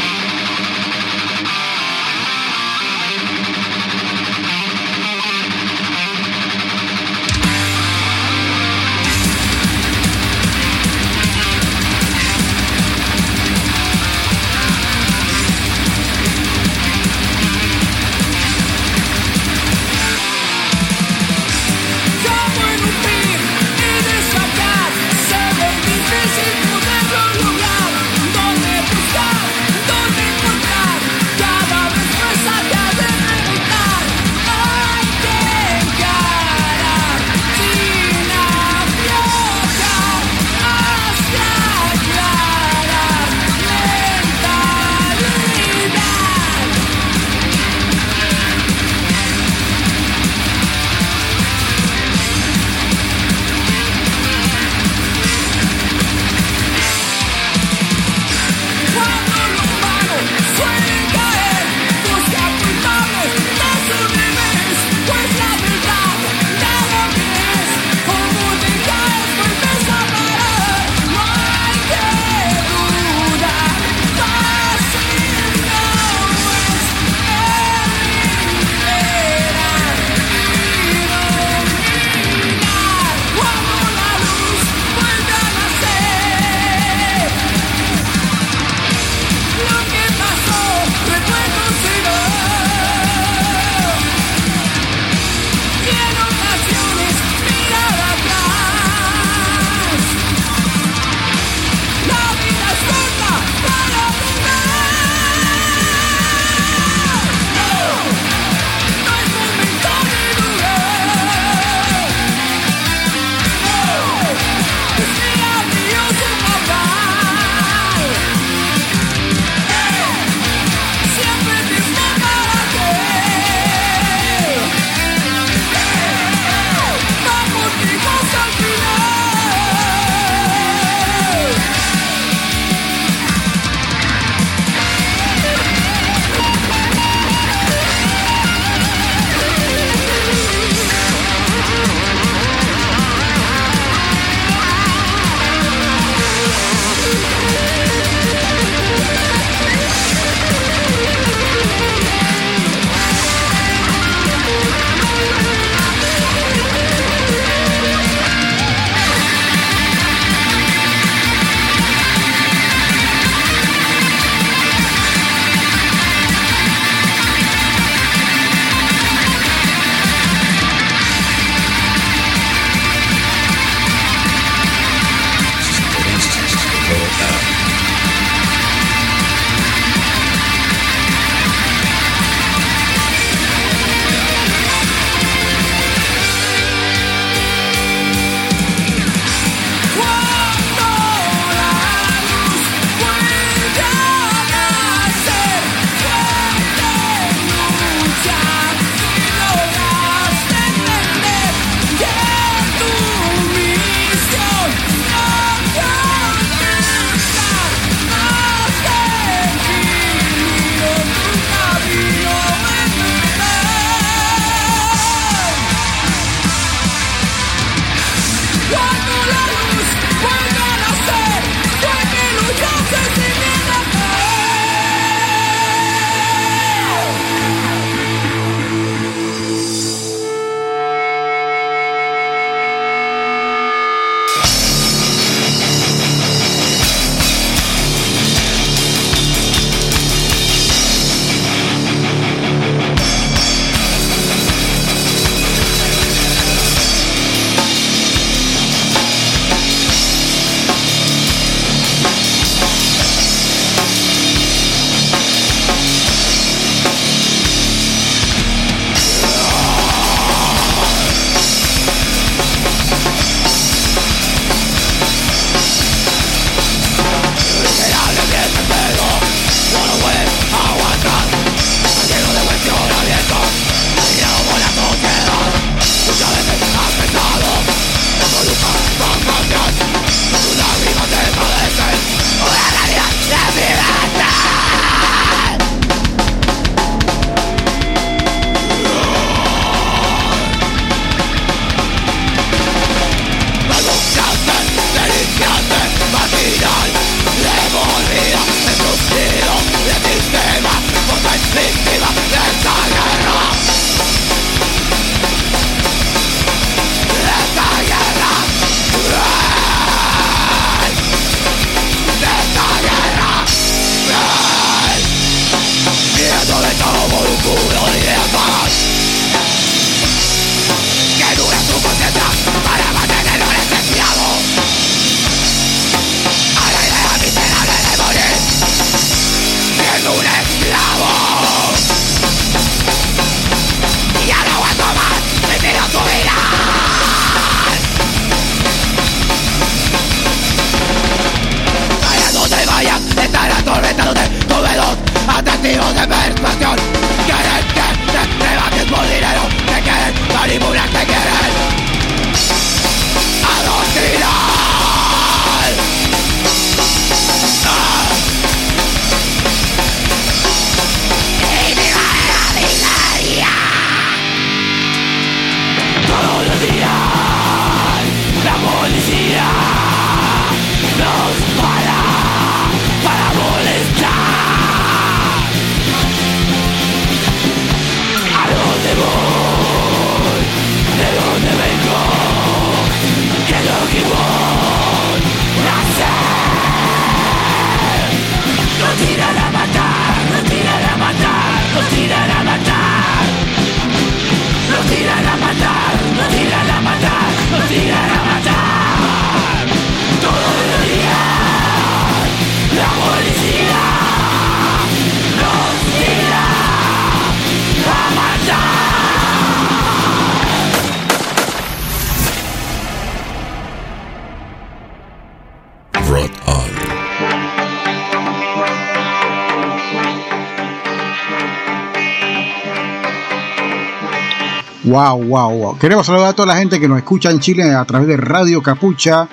Wow, wow, wow. Queremos saludar a toda la gente que nos escucha en Chile a través de Radio Capucha,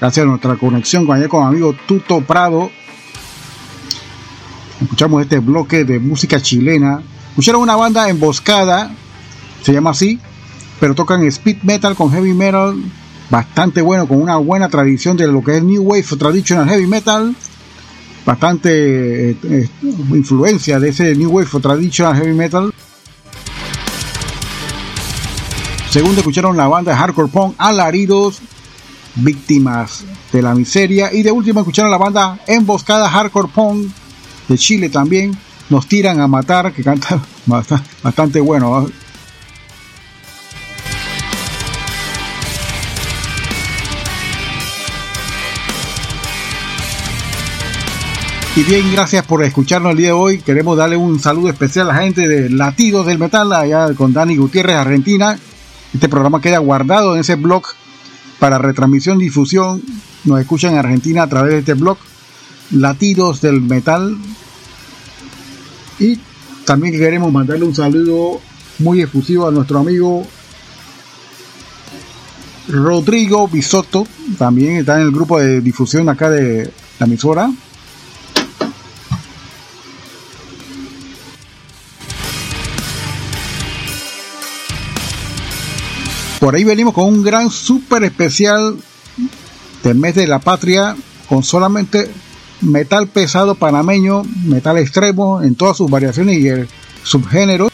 gracias a nuestra conexión con allá con mi amigo Tuto Prado. Escuchamos este bloque de música chilena. Escucharon una banda emboscada, se llama así, pero tocan speed metal con heavy metal, bastante bueno, con una buena tradición de lo que es New Wave Traditional Heavy Metal, bastante eh, eh, influencia de ese New Wave Traditional Heavy Metal. Segundo, escucharon la banda de Hardcore Punk Alaridos, víctimas de la miseria. Y de último, escucharon la banda Emboscada Hardcore Punk de Chile también. Nos tiran a matar, que canta bastante, bueno. ¿no? Y bien, gracias por escucharnos el día de hoy. Queremos darle un saludo especial a la gente de Latidos del Metal, allá con Dani Gutiérrez, Argentina. Este programa queda guardado en ese blog para retransmisión, difusión. Nos escuchan en Argentina a través de este blog, Latidos del Metal. Y también queremos mandarle un saludo muy efusivo a nuestro amigo Rodrigo Bisotto. También está en el grupo de difusión acá de la emisora. Por ahí venimos con un gran super especial del mes de la patria con solamente metal pesado panameño, metal extremo en todas sus variaciones y el subgénero.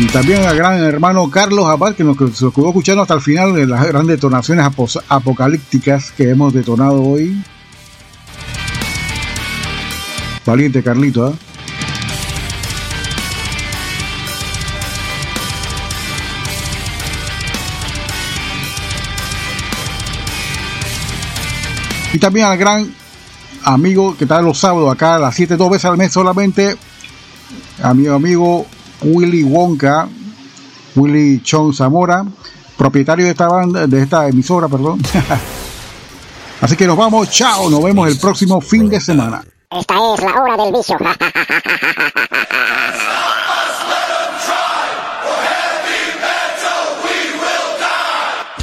Y también al gran hermano Carlos Abad que nos quedó escuchando hasta el final de las grandes detonaciones apocalípticas que hemos detonado hoy. Valiente Carlito, ¿eh? Y también al gran amigo que está los sábados acá a las 7, dos veces al mes solamente, a mi amigo Willy Wonka, Willy Chon Zamora, propietario de esta banda, de esta emisora, perdón. Así que nos vamos, chao, nos vemos el próximo fin de semana. Esta es la hora del vicio.